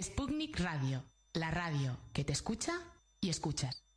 Sputnik Radio, la radio que te escucha y escuchas.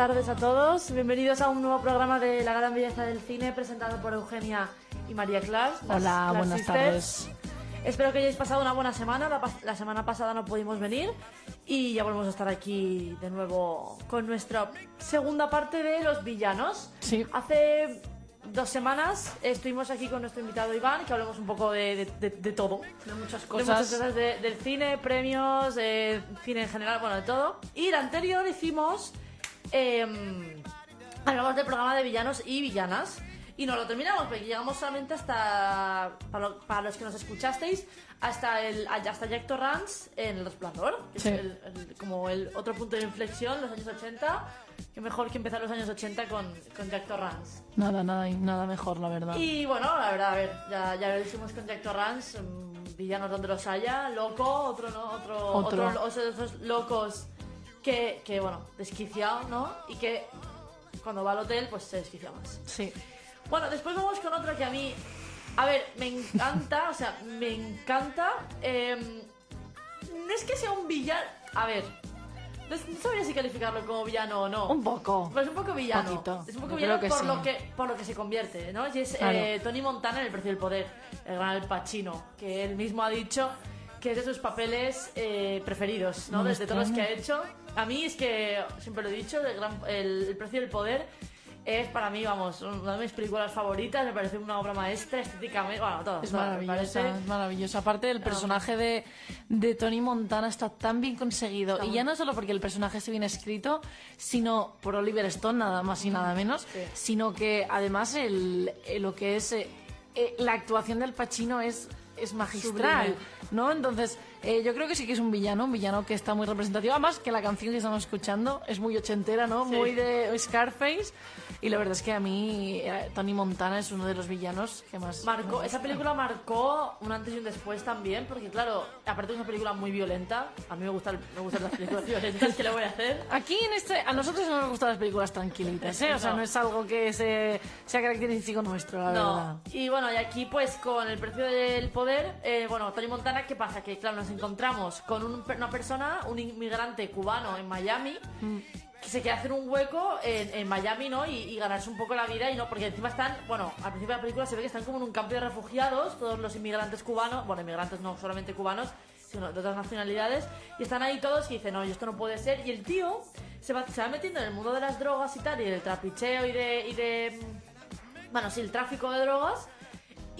Tardes a todos, bienvenidos a un nuevo programa de La Gran Belleza del Cine presentado por Eugenia y María Clas. las Hola, buenas Sisters. tardes. Espero que hayáis pasado una buena semana. La, pas- la semana pasada no pudimos venir y ya volvemos a estar aquí de nuevo con nuestra segunda parte de Los Villanos. Sí. Hace dos semanas estuvimos aquí con nuestro invitado Iván, que hablamos un poco de, de- de- de todo. De muchas De cosas. muchas cosas de- del cine, premios, eh, cine en general, bueno, de todo. Y la anterior hicimos. Eh, hablamos del programa de villanos y villanas. Y no lo terminamos, porque llegamos solamente hasta. Para, lo- para los que nos escuchasteis, hasta el hasta Jack Torrance en El Resplandor, que Sí. es el- el- como el otro punto de inflexión, los años 80. Que mejor que empezar los años 80 con, con Jack Torrance. Nada, nada, nada mejor, la verdad. Y bueno, la verdad, a ver, ya, ya lo hicimos con Jack Torrance, mm, villanos donde los haya, loco, otro, ¿no? Otro, Otro. otro, o sea, esos locos que, que, bueno, desquiciado, ¿no? Y que cuando va al hotel, pues se desquicia más. Sí. Bueno, después vamos con otro que a mí, a ver, me encanta, o sea, me encanta. eh, no es que sea un villano, a ver, no, sabría si calificarlo como villano o no. Un poco. Pues un poco villano. Poquito. Es un poco Yo villano por, sí. lo que, por lo que se convierte, ¿no? Y es Claro. eh, Tony Montana en El Precio del Poder, el gran Pacino, que él mismo ha dicho que es de sus papeles eh, preferidos, ¿no? Desde todos los que ha hecho. A mí es que, siempre lo he dicho, el, gran- el, El Precio del Poder es para mí, vamos, una de mis películas favoritas, me parece una obra maestra estéticamente, bueno, todo. Es todo, maravillosa, parece- es maravillosa. Aparte, el personaje de, de Tony Montana está tan bien conseguido. Está Y ya no solo porque el personaje esté bien escrito, sino por Oliver Stone, nada más y nada menos, Sí. sino que además el, eh, lo que es eh, eh, la actuación del Pacino es, es magistral, Sublime. ¿no? Entonces, eh, yo creo que sí que es un villano, un villano que está muy representativo. Además, que la canción que estamos escuchando es muy ochentera, ¿no? Sí. Muy de Scarface. Y la verdad es que a mí eh, Tony Montana es uno de los villanos que más... Marcó, esa gusta. película marcó un antes y un después también, porque claro, aparte es una película muy violenta, a mí me gustan, me gustan las películas violentas, ¿qué le voy a hacer? Aquí en este, a nosotros no nos gustan las películas tranquilitas, ¿eh? O sea, No. no es algo que se, sea característico nuestro, la verdad. No, y bueno, y aquí pues con el precio del poder, eh, bueno, Tony Montana, ¿qué pasa? Que claro, nos encontramos con un- una persona, un inmigrante cubano en Miami, que se quiere hacer un hueco en, en Miami, ¿no? Y, y ganarse un poco la vida, y no, porque encima están, bueno, al principio de la película se ve que están como en un campo de refugiados, todos los inmigrantes cubanos, bueno, inmigrantes no solamente cubanos, sino de otras nacionalidades, y están ahí todos y dicen, no, esto no puede ser, y el tío se va, se va metiendo en el mundo de las drogas y tal, y del trapicheo y de, y de mm, bueno, sí, el tráfico de drogas.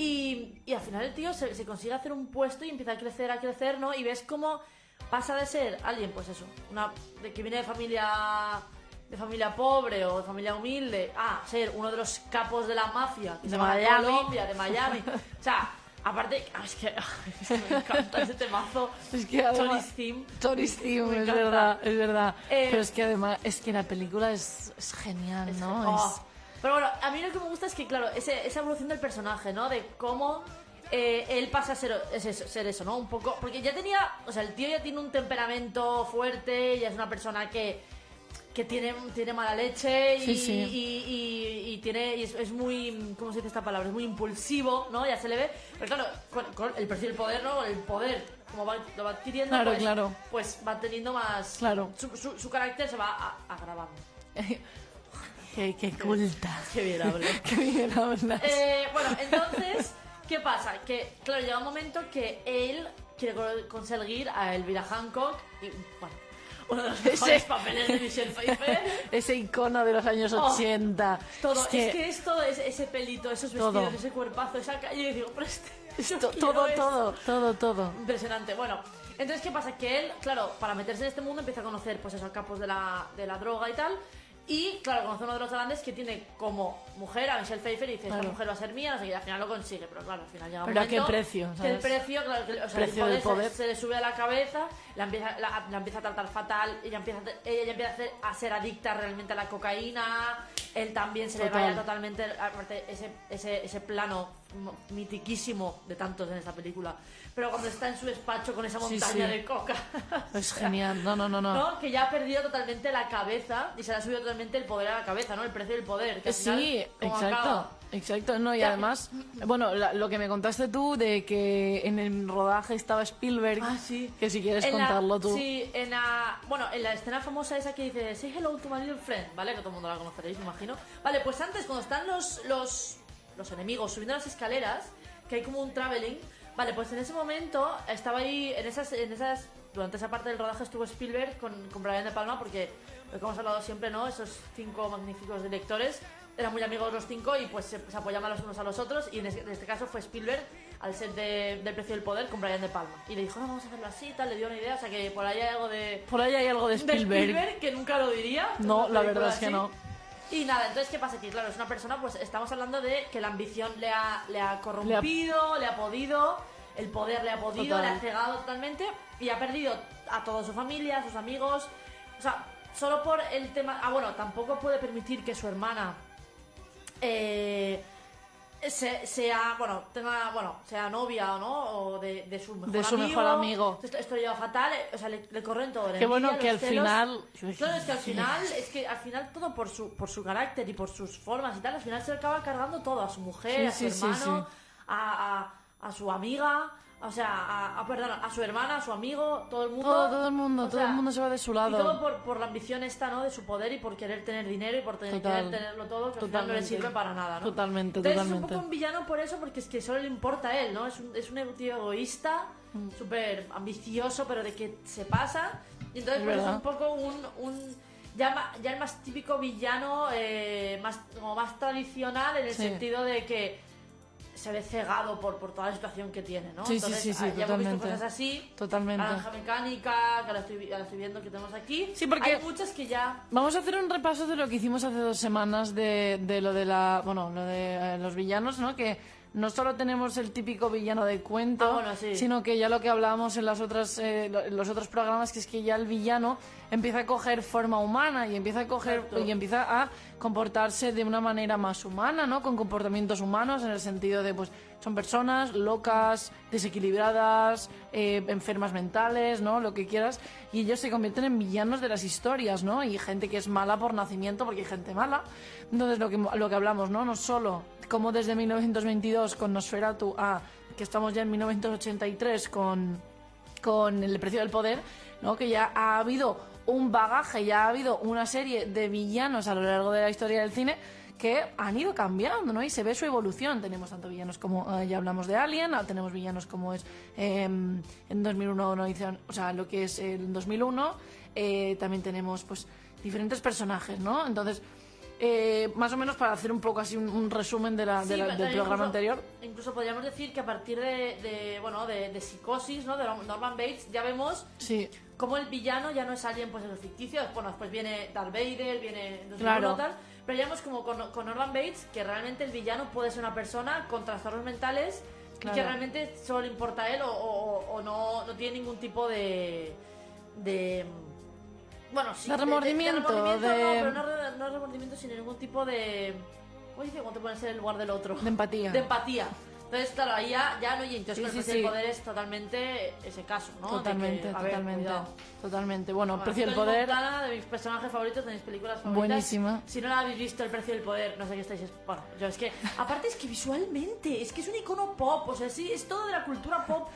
Y, y al final el tío se, se consigue hacer un puesto y empieza a crecer, a crecer, ¿no? Y ves cómo pasa de ser alguien, pues eso, una, de que viene de familia de familia pobre o de familia humilde, a ser uno de los capos de la mafia que De se Miami. Colombia, de Miami. O sea, aparte, ah, es que, es que me encanta ese temazo. Es que además- Theme, Me es verdad, es verdad. Eh, Pero es que además, es que la película es, es genial, Es ¿no? oh. Pero bueno, a mí lo que me gusta es que, claro, ese- esa evolución del personaje, ¿no? De cómo eh, él pasa a ser, es eso, ser eso, ¿no? Un poco. Porque ya tenía. O sea, el tío ya tiene un temperamento fuerte, ya es una persona que. que tiene, tiene mala leche y, Sí, sí. y, y- y tiene y es, es muy ¿cómo se dice esta palabra? es muy impulsivo ¿no? ya se le ve pero claro con, con el perfil poder ¿no? el poder como va, lo va adquiriendo Claro, pues, claro. pues va teniendo más Claro. su, su, su carácter se va agravando Qué, qué culta. qué bien hablo Qué bien hablas. Eh, bueno, entonces, ¿qué pasa? Que, claro, llega un momento que él quiere co- conseguir a Elvira Hancock y, bueno, Uno de los Ese- mejores papeles de Michelle Pfeiffer. Ese icono de los años Oh, 80. Todo, Es que, es que es todo ese, ese pelito, esos Todo. vestidos, ese cuerpazo, esa calle. Y digo, pero este. yo to- quiero todo, esto. todo, todo, todo. Impresionante. Bueno, entonces, ¿qué pasa? Que él, claro, para meterse en este mundo empieza a conocer, pues, esos capos de la, de la droga y tal. Y, claro, conoce uno de los grandes que tiene como mujer a Michelle Pfeiffer y dice, esta Claro. mujer va a ser mía, no sé qué, y al final lo consigue. Pero claro, al final llega un Pero ¿a qué momento precio, Que el sabes? precio, claro, que, o sea, Precio el del poder, poder. Se, le sube a la cabeza, la empieza, la, la empieza a tratar fatal, ella empieza, a te- ella ya empieza a, ser adicta realmente a la cocaína, él también se le vaya totalmente, aparte, ese, ese, ese plano mo- mitiquísimo de tantos en esta película. Pero cuando está en su despacho con esa Sí, montaña sí. de coca. Es genial. No, no, no, no. ¿no? Que ya ha perdido totalmente la cabeza y se le ha subido totalmente el poder a la cabeza, ¿no? El precio del poder. Que al final, Sí, ¿cómo exacto. acaba? Exacto, no, y además, bueno, la- lo que me contaste tú de que en el rodaje estaba Spielberg, Ah, sí. que si quieres En la- contarlo tú. Sí, en la, bueno, en la escena famosa esa que dice Say hello to my little friend, ¿vale? Que todo el mundo la conoceréis, me imagino. Vale, pues antes, cuando están los, los, los enemigos subiendo las escaleras, que hay como un traveling, vale, pues en ese momento estaba ahí, en esas, en esas, durante esa parte del rodaje estuvo Spielberg con, con Brian De Palma, porque lo que hemos hablado siempre, ¿no? Esos cinco magníficos directores eran muy amigos los cinco y pues se, se apoyaban los unos a los otros y en este, en este caso fue Spielberg al set de- del precio del poder con Brian De Palma y le dijo no vamos a hacerlo así tal le dio una idea o sea que por ahí hay algo de, Por ahí hay algo de de Spielberg. Spielberg que nunca lo diría No, la verdad es que así. no. Y nada entonces qué pasa aquí claro es una persona pues estamos hablando de que la ambición le ha, le ha corrompido le ha podido el poder le ha podido Total. le ha cegado totalmente y ha perdido a toda su familia a sus amigos o sea solo por el tema ah bueno tampoco puede permitir que su hermana eh, sea, bueno, tenga, bueno, sea novia o no, o de, de su mejor De su amigo. mejor amigo. Esto, esto lleva fatal, eh, o sea, le, le corren todo. Qué bueno que al celos. final- Claro, es que al final, es que al final todo por su, por su carácter y por sus formas y tal, al final se le acaba cargando todo, a su mujer, Sí, a su sí, sí, hermano, sí. A, a, a su amiga, o sea, a, a- perdón, a su hermana, a su amigo, todo el mundo. Todo, todo el mundo, todo sea, el mundo se va de su y todo lado. por, por la ambición esta, ¿no? De su poder y por querer tener dinero y por tener, Total. querer tenerlo todo, que al final no le sirve para nada, ¿no? Totalmente, Entonces totalmente. es un poco un villano por eso, porque es que solo le importa a él, ¿no? Es un, es un tío egoísta, Mm. súper ambicioso, pero de que se pasa. Y entonces Es pues, es un poco un... un ya, ya el más típico villano, eh, más, como más tradicional, en el Sí. sentido de que se ve cegado por, por toda la situación que tiene, ¿no? Sí, Entonces, sí, sí, ah, ya hemos visto totalmente. cosas así. Totalmente. Naranja mecánica, que ahora estoy, ahora estoy viendo que tenemos aquí. Sí, porque- Hay muchas que ya... Vamos a hacer un repaso de lo que hicimos hace dos semanas de, de lo de la, bueno, lo de eh, los villanos, ¿no? Que no solo tenemos el típico villano de cuento, Ah, bueno, sí. sino que ya lo que hablábamos en las otras, eh, en los otros programas, que es que ya el villano empieza a coger forma humana y empieza a coger Exacto. y empieza a comportarse de una manera más humana, ¿no? Con comportamientos humanos en el sentido de, pues, son personas locas, desequilibradas, eh, enfermas mentales, ¿no? Lo que quieras. Y ellos se convierten en villanos de las historias, ¿no? Y gente que es mala por nacimiento, porque hay gente mala. Entonces, lo que, lo que hablamos, ¿no? No solo como desde 1922 con Nosferatu a que estamos ya en 1983 con, con El precio del poder, ¿no? Que ya ha habido un bagaje, ya ha habido una serie de villanos a lo largo de la historia del cine que han ido cambiando, ¿no? Y se ve su evolución. Tenemos tanto villanos como, eh, ya hablamos de Alien, ah, tenemos villanos como es eh, en 2001, no dicen, o sea, lo que es el 2001, eh, también tenemos, pues, diferentes personajes, ¿no? Entonces, eh, más o menos para hacer un poco así un, un resumen de la- de Sí, la- del programa incluso- anterior. Incluso podríamos decir que a partir de, de, bueno, de, de Psicosis, ¿no? De Norman Bates, ya vemos Sí, como el villano ya no es alguien pues en los ficticios, bueno, después viene Darth Vader, viene Claro. cómo tal, pero ya vemos como con, con Norman Bates que realmente el villano puede ser una persona con trastornos mentales y que realmente solo le importa a él o, o- o no, no tiene ningún tipo de... de bueno, sí, De remordimiento, de- no, pero no, no remordimiento, sino ningún tipo de... ¿Cómo dice? ¿Cómo te pones en el lugar del otro? de empatía. de empatía. Entonces, claro, ahí ya, ya no, y entonces Sí, con el sí, precio del poder es totalmente ese caso, ¿no? Que, Totalmente, ver, totalmente. Totalmente. Bueno, Bueno, Precio del Poder. Montana, de mis personajes favoritos, de mis películas favoritas. Buenísima. Si no la habéis visto, El Precio del Poder, no sé qué estáis... Bueno, yo es que... Aparte es que visualmente, es que es un icono pop, o sea, sí, es todo de la cultura pop.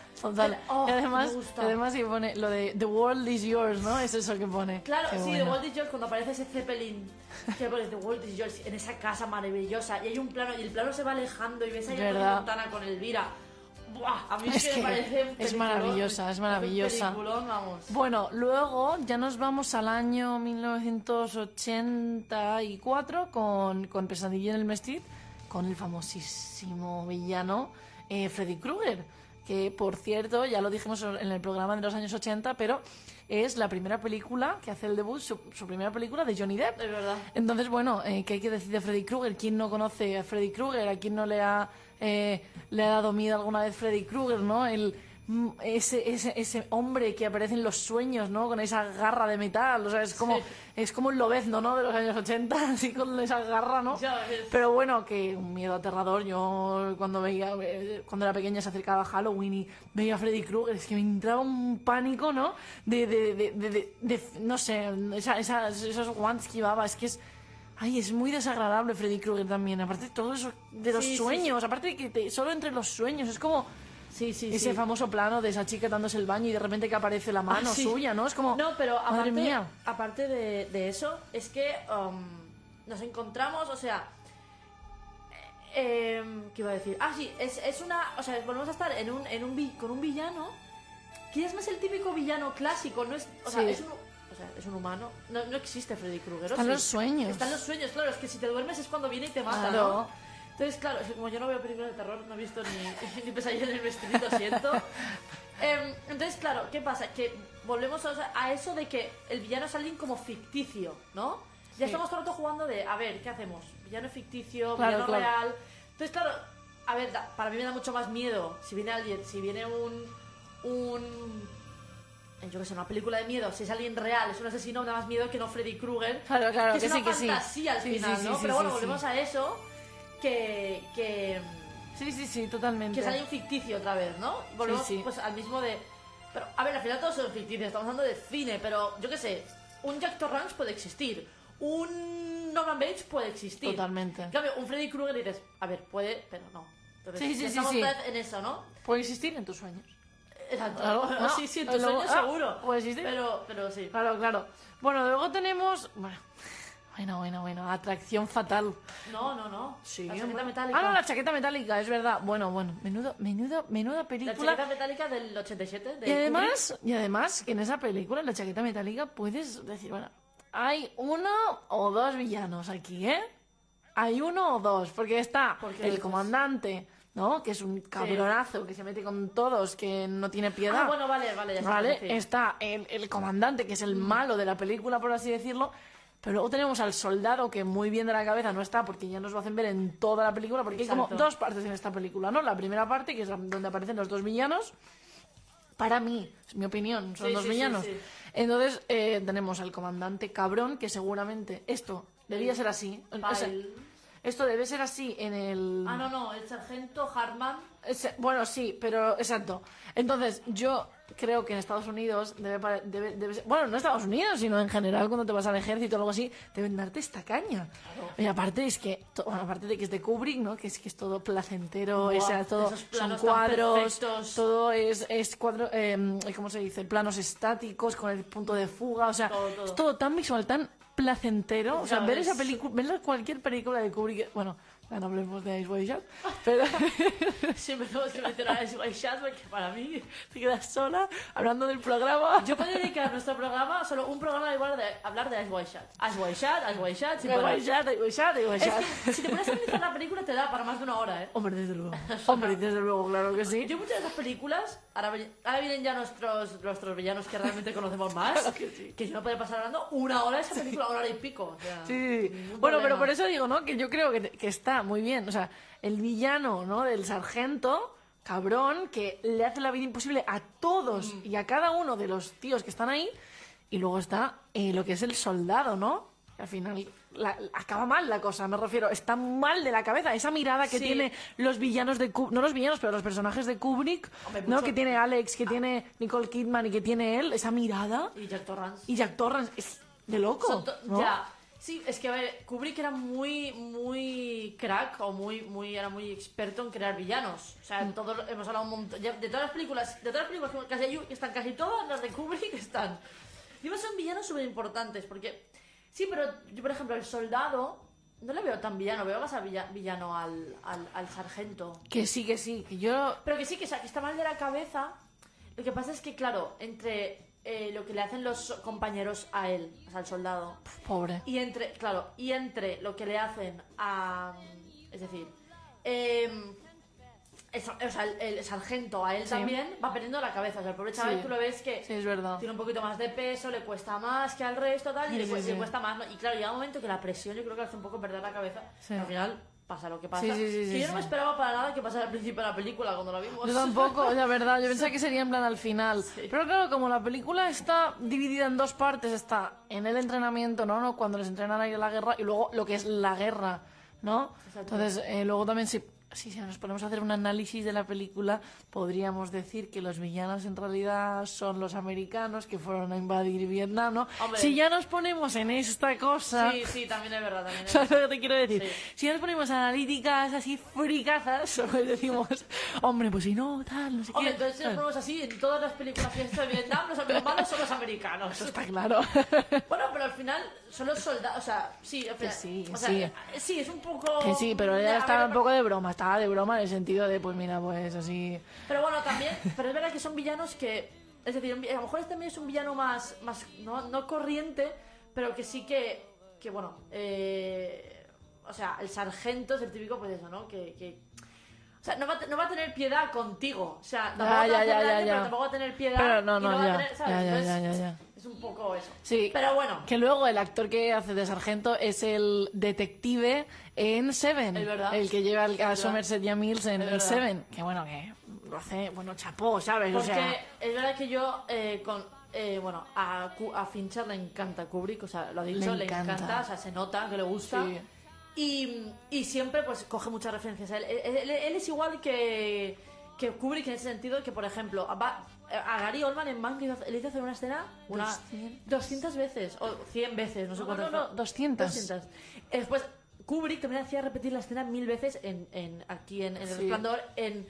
Oh, y además, además sí pone lo de The World is Yours, ¿no? Es eso que pone. Claro, Qué sí, bueno. de Walt Disney George, cuando aparece ese Zeppelin, que pone The Walt Disney George en esa casa maravillosa, y hay un plano, y el plano se va alejando, y ves ahí a. Montana con Elvira. ¡buah! A mí es, que, me parece es maravillosa, es maravillosa. Bueno, luego ya nos vamos al año 1984 con, con Pesadilla en el Street, con el famosísimo villano eh, Freddy Krueger, que por cierto, ya lo dijimos en el programa de los años 80, pero es la primera película que hace el debut, su, su primera película de Johnny Depp. Es verdad. Entonces, bueno, eh, ¿qué hay que decir de Freddy Krueger? ¿Quién no conoce a Freddy Krueger? ¿A quién no le ha, eh, le ha dado miedo alguna vez Freddy Krueger, no? El, ese, ese, ese hombre que aparece en los sueños, ¿no? Con esa garra de metal, o sea, es como, Sí. es como el lobezno, ¿no? De los años 80, así con esa garra, ¿no? Ya. Pero bueno, que un miedo aterrador. Yo cuando veía, eh, cuando era pequeña se acercaba a Halloween y veía a Freddy Krueger, es que me entraba un pánico, ¿no? De, de, de, de, de- de- no sé, esa, esa- esos guantes que llevaba, es que es... Ay, es muy desagradable Freddy Krueger también. Aparte de todo eso de los Sí, sí, sueños, aparte de que te- solo entre los sueños, es como Sí, sí, ese sí. famoso plano de esa chica dándose el baño y de repente que aparece la mano Ah, sí. suya, ¿no? Es como, No, pero madre aparte, mía. aparte de, de eso, es que um, nos encontramos, o sea. eh, em, ¿Qué iba a decir? Ah, sí, es, es una. O sea, volvemos a estar en un, en un vi- con un villano que es más el típico villano clásico, no es. O sea, Sí. es un. O sea, es un humano. No, no existe Freddy Krueger. ¿o Están sí? los sueños. Están los sueños, claro. Es que si te duermes es cuando viene y te mata, Claro. ¿no? Entonces, claro, que como yo no veo películas de terror, no he visto ni, ni pesadilla en el vestidito, siento. Em, entonces, claro, ¿qué pasa? Que volvemos a, a eso de que el villano es alguien como ficticio, ¿no? Ya Sí. estamos todo el rato jugando de, a ver, ¿qué hacemos? Villano ficticio, Claro, villano claro. real. Entonces, claro, a ver, da- para mí me da mucho más miedo si viene alguien, si viene un. un eh, yo qué sé, una película de miedo, si es alguien real, es un asesino, me da más miedo que no Freddy Krueger. Claro, claro, que, que es sí, una que sí. fantasía al Sí, final, sí, ¿no? Pero bueno, volvemos a eso, que, que, Sí, sí, sí, totalmente. que es alguien ficticio otra vez, ¿no? Volvemos Sí, sí. pues al mismo de... Pero, a ver, al final todos son ficticios, estamos hablando de cine, pero yo qué sé, un Jack Torrance puede existir, un Norman Bates puede existir. Totalmente. En cambio, un Freddy Krueger dices, a ver, puede, pero no. Entonces, Sí, sí, sí, estamos sí. vez en eso, ¿no? Puede existir en tus sueños. Exacto. Claro, no, sí, sí, en tus luego- sueños ah, seguro. puede existir. Pero, pero sí. Claro, claro. Bueno, luego tenemos. Bueno, bueno, bueno, bueno. Atracción fatal. No, no, no. Sí, la chaqueta hombre. metálica. Ah, no, la chaqueta metálica, es verdad. Bueno, bueno. Menudo, menudo, menuda La película. chaqueta metálica del 87. de Y además, y además, que en esa película, en la chaqueta metálica, puedes decir, bueno, hay uno o dos villanos aquí, ¿eh? Hay uno o dos, porque está ¿Por el dices? comandante, ¿no? Que es un cabronazo que se mete con todos, que no tiene piedad. Ah, bueno, vale, vale, ya ¿Vale? Está el, el comandante, que es el malo de la película, por así decirlo. Pero luego tenemos al soldado, que muy bien de la cabeza no está, porque ya nos lo hacen ver en toda la película, porque hay como dos partes en esta película, ¿no? La primera parte, que es donde aparecen los dos villanos. Para mí, es mi opinión, son Sí, dos sí, villanos. sí. Entonces, eh, tenemos al comandante cabrón, que seguramente esto debía ser así. O sea, Pyle. esto debe ser así en el... Ah, no, no, el sargento Hartman. Bueno, sí, pero exacto. Entonces, yo creo que en Estados Unidos debe, debe, debe ser- bueno, no en Estados Unidos, sino en general cuando te vas al ejército o algo así, deben darte esta caña. Y aparte es que, bueno, aparte de que es de Kubrick, ¿no? Que es que es todo placentero, o sea, todo son cuadros, todo es, es cuadro, eh, ¿cómo se dice? Planos estáticos con el punto de fuga, o sea, Todo, todo. es todo tan visual, tan placentero, o sea, ver esa película, ver cualquier película de Kubrick, bueno, ya no hablemos de Ice White Shot, pero Siempre tenemos que mencionar a Ice White Shot porque para mí. te quedas sola hablando del programa. Yo puedo dedicar nuestro programa, solo un programa igual de hablar de Ice White Shot. Ice White Shot, Ice White sin Ice. White Shot, Ice White Shot, Ice White Es que si te pones a analizar la película te da para más de una hora, ¿eh? Hombre, desde luego. Hombre, desde luego, claro que sí. Yo muchas de esas películas, ahora, ahora vienen ya nuestros, nuestros villanos que realmente conocemos más, Claro que sí. que yo no puedo pasar hablando una hora de esa película, una hora y pico. o sea, Sí, sí, sí. Bueno, pero problema. por eso digo, ¿no? Que yo creo que, que está muy bien. O sea, el villano, ¿no? Del sargento, cabrón, que le hace la vida imposible a todos y a cada uno de los tíos que están ahí. Y luego está eh, lo que es el soldado, ¿no? Que al final la- acaba mal la cosa, me refiero. Está mal de la cabeza. Esa mirada que Sí. tiene los villanos de Kubrick, no los villanos, pero los personajes de Kubrick, Hombre, ¿no? mucho- Que tiene Alex, que tiene Nicole Kidman y que tiene él, esa mirada. Y Jack Torrance. Y Jack Torrance es de loco. ¿no? Ya. Sí, es que a ver, Kubrick era muy, muy crack o muy, muy, era muy experto en crear villanos. O sea, Mm. todo, hemos hablado un montón. de todas las películas, de todas las películas que casi hay, están casi todas las de Kubrick están. Y además son villanos súper importantes porque. Sí, pero yo, por ejemplo, el soldado no le veo tan villano, veo más a villa- villano al, al, al sargento. Que sí, que sí, que yo... Pero que sí, que, o sea, que está mal de la cabeza. Lo que pasa es que, claro, entre eh, lo que le hacen los compañeros a él, o sea, al soldado, Pobre. y entre, claro, y entre lo que le hacen a. Es decir, em, el, sa- o sea, el, el sargento a él Sí. también va perdiendo la cabeza. O sea, el pobre chaval Sí. tú lo ves que Sí, es verdad. tiene un poquito más de peso, le cuesta más que al resto, tal, y le, le cuesta más. ¿no? Y claro, llega un momento que la presión yo creo que hace un poco perder la cabeza. Al final pasa lo que pasa. Sí, sí, sí, que yo no me esperaba para nada que pasara al principio de la película cuando la vimos. Yo tampoco, la verdad, yo pensaba que sería en plan al final. Pero claro, como la película está dividida en dos partes, está en el entrenamiento, ¿no? ¿no? Cuando les entrenan a ir a la guerra y luego lo que es la guerra, ¿no? Exacto. Entonces, eh, luego también si, si si nos ponemos a hacer un análisis de la película, podríamos decir que los villanos en realidad son los americanos que fueron a invadir Vietnam, ¿no? Hombre. Si ya nos ponemos en esta cosa... Sí, sí, también es verdad. También es ¿Sabes lo que te quiero decir? Sí. Si nos ponemos analíticas así fricazas, pues decimos, hombre, pues si no, tal, no sé Hombre, qué. entonces si nos ponemos así, en todas las películas que de Vietnam, los malos son los americanos. Eso está claro. Bueno, pero al final son los soldados, o sea, sí, al final, sí, o sea, sí. eh, sí, es un poco... que sí, pero A ella ver, estaba un poco de broma, estaba de broma en el sentido de, pues mira, pues así... Pero bueno, también, pero es verdad que son villanos que, es decir, a lo mejor este también es un villano más, más no, no corriente, pero que sí que, que bueno, eh, o sea, el sargento es el típico, pues eso, ¿no? Que, que o sea, no va, no va a tener piedad contigo, o sea, tampoco Ya, va a ya, daño, pero tampoco va a tener piedad. Pero no, y no, va a tener, ¿sabes? ya, ya, Entonces, ya, ya, ya. Es un poco eso. Sí. Pero bueno, Que luego el actor que hace de sargento es el detective en Seven. Es verdad. El que lleva a. Somerset y a Mills en. Seven. Que bueno, que lo hace, bueno, chapó, ¿sabes? Porque o sea, es verdad que yo, eh, con, eh, bueno, a, a Fincher le encanta Kubrick, o sea, lo ha dicho, Le le encanta. encanta. o sea, se nota que le gusta. Sí. Y, y siempre, pues, coge muchas referencias a él. Él, él- él es igual que, que Kubrick en ese sentido, que, por ejemplo, va- a Gary Oldman en Mank le hizo, hacer una escena una 200. 200 veces, o 100 veces, no sé No, cuántas. no, no, fue. 200. 200. Eh, Después, Kubrick también hacía repetir la escena mil veces en, en, aquí en, en El Sí. Resplandor, en,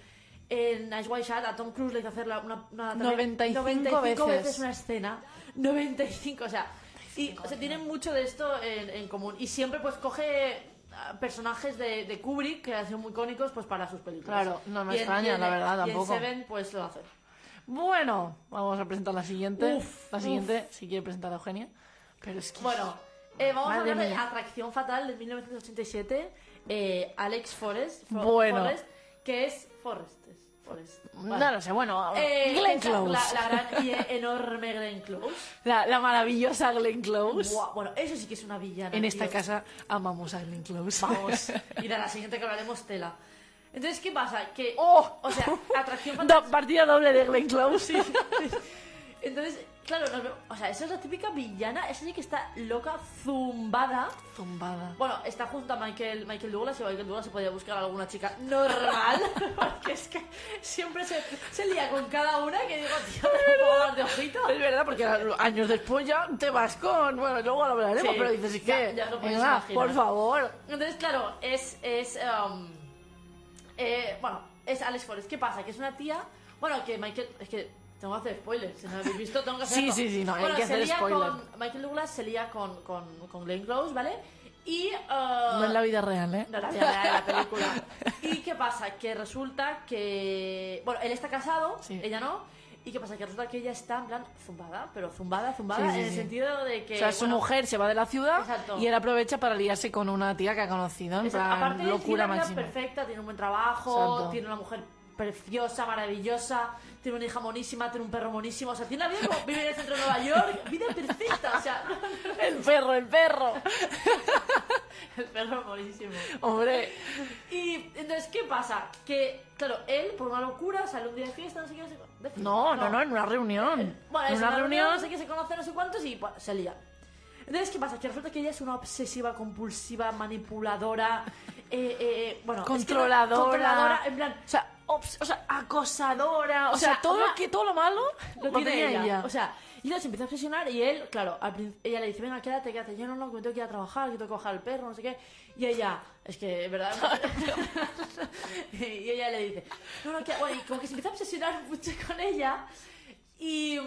en Nice White Shot, a Tom Cruise le hizo hacer la- una, una, 95 95 veces. veces una escena. 95, o sea, y, o sea, tienen mucho de esto en, en común. Y siempre pues coge ah, personajes de, de Kubrick que han sido muy icónicos pues para sus películas. Claro, no me Y extraña, en- la verdad, y en tampoco. Seven pues lo hace. Bueno, vamos a presentar la siguiente. Uf, la siguiente, si quiere presentar a Eugenia. Pero es que. Bueno, eh, vamos Madre a hablar de mía. Atracción Fatal de 1987. eh, Alex Forrest. Fo- Bueno. Forrest, que es Forrest. es Forrest. No Vale. lo sé, bueno, Eh, Glenn Close. La, la gran y enorme Glenn Close. La, la maravillosa Glenn Close. Buah, bueno, eso sí que es una villana. En esta tío. casa amamos a Glenn Close. Vamos. Y de la siguiente que hablaremos, tela. Entonces, ¿qué pasa? Que. ¡Oh! O sea, atracción. Do- partida doble de Glenn Close. Entonces, claro, nos ve- o sea, esa es la típica villana. Esa sí que está loca, zumbada. Zumbada. Bueno, está junto a Michael, Michael Douglas y Michael Douglas se podía buscar a alguna chica normal. porque es que siempre se, se lía con cada una que digo, tío, ¿me puedo dar de ojito? Es verdad, porque a- años después ya te vas con. Bueno, luego lo hablaremos, Sí, pero dices, es ya- que. ya lo podéis venga, imaginar. por favor. Entonces, claro, es. es um, eh, bueno, es Alex Forrest. ¿Qué pasa? Que es una tía. Bueno, que Michael. Es que tengo que hacer spoilers. Si no lo habéis visto, tengo que Sí, hacerlo. sí, sí, no, hay bueno, que se hacer lía spoiler. Con, Michael Douglas se lía con, con, con Glenn Close, ¿vale? Y. uh, No en la vida real, ¿eh? No, la vida real, la película. ¿Y qué pasa? Que resulta que. Bueno, él está casado, Sí. ella no. ¿Y qué pasa? Que resulta que ella está en plan zumbada, pero zumbada, zumbada, Sí, sí, en el sentido de que. O sea, su mujer se va de la ciudad Exacto. y él aprovecha para liarse con una tía que ha conocido. En plan, aparte de locura tiene una perfecta, tiene un buen trabajo, Exacto. tiene una mujer preciosa, maravillosa, tiene una hija monísima, tiene un perro monísimo, o sea, tiene una vida como vive en el centro de Nueva York, vida perfecta, o sea, El perro, el perro. el perro monísimo. Hombre, Y entonces, ¿qué pasa? Que, claro, él, por una locura, sale un día de fiesta, no sé qué, no sé cu- no, no, no, en una reunión. Bueno, en una una reunión. no sé qué, se conoce, no sé cuántos y pues, se lía. Entonces, ¿qué pasa? Que resulta que ella es una obsesiva, compulsiva, manipuladora, eh, eh, bueno... es que no- Controladora. controladora, en plan... O sea, obs- o sea, acosadora. O, O sea, sea, todo, una- lo que, todo lo malo lo tiene tenía ella. O sea, y se empieza a obsesionar y él, claro, al ella le dice, venga, quédate, quédate. Yo no, no, que me tengo que ir a trabajar, que tengo que bajar el perro, no sé qué. Y ella, es que, ¿verdad? y ella le dice, no, no, que... Bueno, y como que se empieza a obsesionar mucho con ella. Y,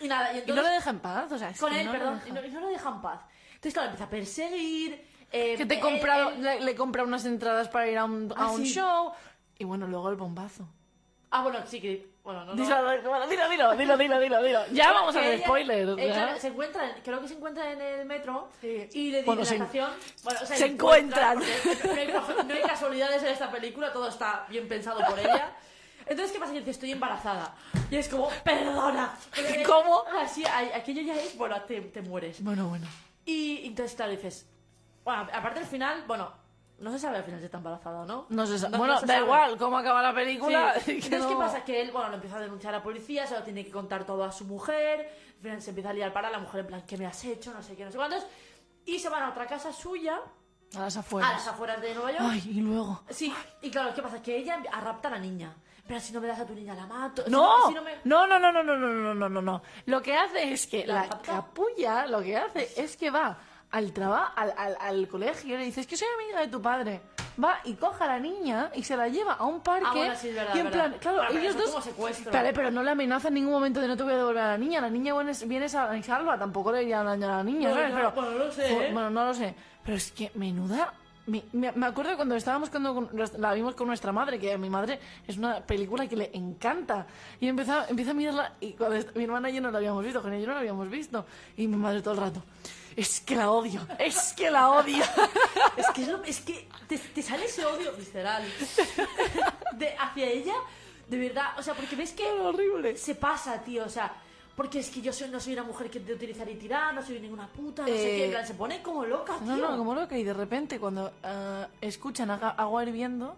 y nada, y y entonces... no le deja en paz. O sea, es con que él, no perdón, y no, y no lo deja en paz. Entonces, claro, empieza a perseguir, eh, Que te he él- comprado, él- le, le he comprado unas entradas para ir a un, a Ah, un sí. show. Y bueno, luego el bombazo. Ah, bueno, sí que... Bueno, no, no. Dilo, bueno, dilo, dilo, dilo, dilo, dilo, dilo. Ya vamos a Que ver ella- se encuentran, creo que se encuentran en el metro Sí. y le dicen Bueno, en la se- estación. Bueno, o sea, se encuentran. No hay, co- no hay casualidades en esta película, todo está bien pensado por ella. Entonces, ¿qué pasa? Que dice, estoy embarazada. Y es como, perdona. ¿Cómo? Así, aquello ya es, bueno, te, te mueres. Bueno, bueno. Y entonces, claro, dices, bueno, aparte del final, bueno, no se sabe al final si está embarazada o no. No se sa- No- bueno, no se da sabe. igual cómo acaba la película. Sí. que Entonces, ¿qué no- pasa? Que él, bueno, lo empieza a denunciar a la policía, se lo tiene que contar todo a su mujer, al final se empieza a liar para la mujer en plan, ¿qué me has hecho? No sé qué, no sé cuántos. Y se van a otra casa suya, A las a afueras. las afueras de Nueva York. Ay, y luego. Sí, y claro, ¿qué pasa? Que ella rapta a la niña. Pero si no me das a tu niña, la mato. Si No, si no me... no, no, no, no, no, no, no, no, no, no. Lo que hace es que ¿La la capulla, lo que hace es que va al trabajo, al, al, al colegio y le dice, es que soy amiga de tu padre. Va y coja a la niña y se la lleva a un parque. Ah, bueno, sí, es verdad, y en verdad. plan, claro, pero ellos eso dos. secuestro. Vale, pero no le amenaza en ningún momento de no te voy a devolver a la niña. La niña viene, sa- salva, tampoco le iría a dañar a la niña, No, ¿sabes? no, pero, bueno, no lo sé, ¿eh? Bueno, no lo sé. Pero es que menuda. Me, me- me acuerdo cuando estábamos cuando la vimos con nuestra madre, que a mi madre es una película que le encanta. Y empieza, empieza a mirarla, y cuando mi hermana y yo no la habíamos visto, con ella no la habíamos visto. Y mi madre todo el rato, es que la odio, es que la odio. Es que, es, lo- es que te, te sale ese odio visceral de, hacia ella, de verdad. O sea, porque ves que horrible. se pasa, tío. O sea, porque es que yo soy, no soy una mujer que te utilizar y tirar, no soy ninguna puta, no sé Eh, qué. En plan, se pone como loca, tío. No, no, como loca. Y de repente, cuando ah, escuchan agua hirviendo,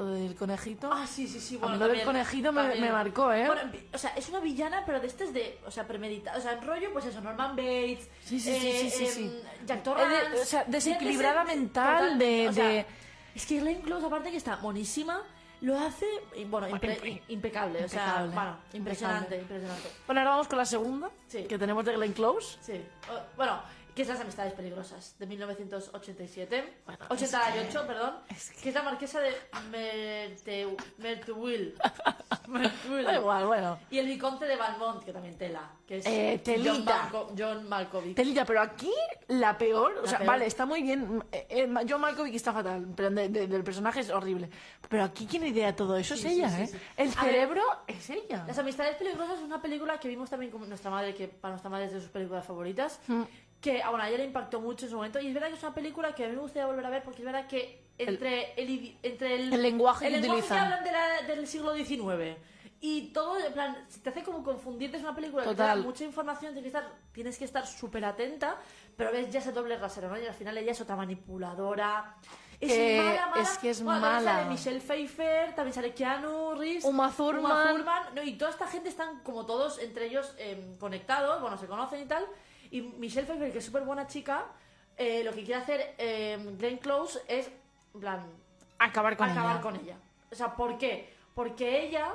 lo del conejito. Ah, sí, sí, sí. A Bueno, mí lo del también- conejito me- marcó, ¿eh? Bueno, o sea, es una villana, pero de este es de. O sea, premeditada. O sea, en rollo, pues eso, Norman Bates. Sí, sí, sí, sí, sí, em, sí. Jack Eh, Torrance. de- o sea, desequilibrada de- de- mental, de- o sea, de- Es que Glenn Close, aparte que está monísima, lo hace. Bueno, impre- impe- impecable. O sea, impecable, bueno, impresionante, impecable. impresionante. Bueno, ahora vamos con la segunda, Sí. que tenemos de Glenn Close. Sí. Bueno, que es Las Amistades Peligrosas, de 1987. Bueno, 88, es que- perdón. es que... es la marquesa de Merte-. Merteuil. Da igual, bueno. Y el Viconte de Valmont, que también tela. Que es Eh, telita. John, Malco- John Malkovich. Telilla, pero aquí la peor, o La sea, peor. vale, está muy bien. eh, eh, John Malkovich está fatal, pero de- de- del personaje es horrible. Pero aquí quien idea todo eso Sí, es ella, sí, ¿eh? sí. El A ver, cerebro es ella. Las Amistades Peligrosas es una película que vimos también con nuestra madre, que para nuestra madre es de sus películas favoritas. Mm. Que, bueno, a ella le impactó mucho en su momento. Y es verdad que es una película que a mí me gustaría volver a ver, porque es verdad que entre el, entre el, El lenguaje el que lenguaje utilizan. hablan de la- del siglo XIX y todo, en plan, te hace como confundirte. Es una película que te da mucha información, tienes que estar, tienes que estar súper atenta, pero ves ya ese doble rasero, ¿no? Y al final ella es otra manipuladora. Es Que mala, mala. es que es Bueno, también mala. sale Michelle Pfeiffer, también sale Keanu Reeves, Uma Thurman. Thurman, no, y toda esta gente están como todos entre ellos em, conectados, bueno, se conocen y tal. Y Michelle Pfeiffer, que es súper buena chica, eh, lo que quiere hacer em, Glenn Close es, en plan, Acabar con acabar ella. con ella. O sea, ¿por qué? Porque ella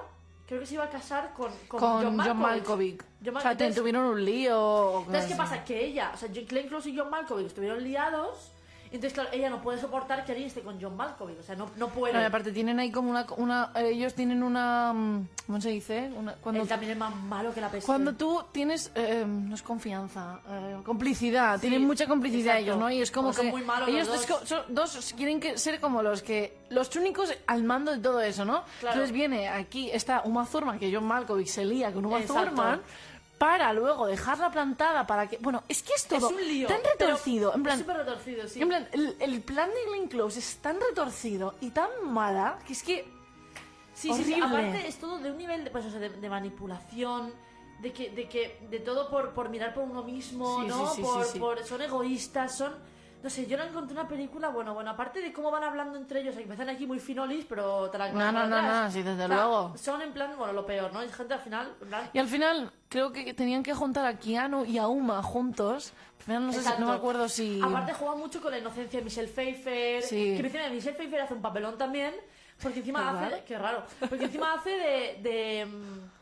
creo que se iba a casar con, con, Con John John Malkovich. Malkovich. John O sea, te- Entonces- tuvieron un lío. o entonces, ¿qué pasa? Que ella, o sea, Glenn Close y John Malkovich estuvieron liados. Entonces, claro, ella no puede soportar que alguien esté con John Malkovich. O sea, no, no puede. No, y aparte tienen ahí como una, una ellos tienen una mm, ¿cómo se dice? Una, cuando Él también es más malo que la peste. Cuando tú tienes, eh, no es confianza, eh, complicidad, tienen mucha complicidad exacto. ellos, ¿no? Y es como Porque son que muy malos ellos los dos. son- dos quieren que ser como los que, los únicos al mando de todo eso, ¿no? Claro. Entonces viene aquí, está Uma Thurman, que John Malkovich se lía con Uma Exacto. Thurman, para luego dejarla plantada para que, bueno, es que es todo es un lío. tan retorcido, en plan, Es súper retorcido, sí. en plan, el, el plan de Glenn Close es tan retorcido y tan mala que es que Sí, sí, sí, aparte es todo de un nivel de, pues, o sea, de, de manipulación, de que, de que, de todo por, por mirar por uno mismo, Sí, ¿no? sí, sí, por, por- son egoístas, son, no sé, yo no encontré una película, bueno, bueno, aparte de cómo van hablando entre ellos, que empiezan aquí muy finolis, pero te la No, no, no, no, sí, desde O sea, luego. Son en plan, bueno, lo peor, ¿no? Hay gente al final, plan, Y al final creo que tenían que juntar a Keanu y a Uma juntos. No, sé si- no me acuerdo si... Aparte juega mucho con la inocencia de Michelle Pfeiffer. Sí. Que Michelle Pfeiffer hace un papelón también. Porque encima Qué hace... raro. Qué raro. Porque encima hace de... de, mm,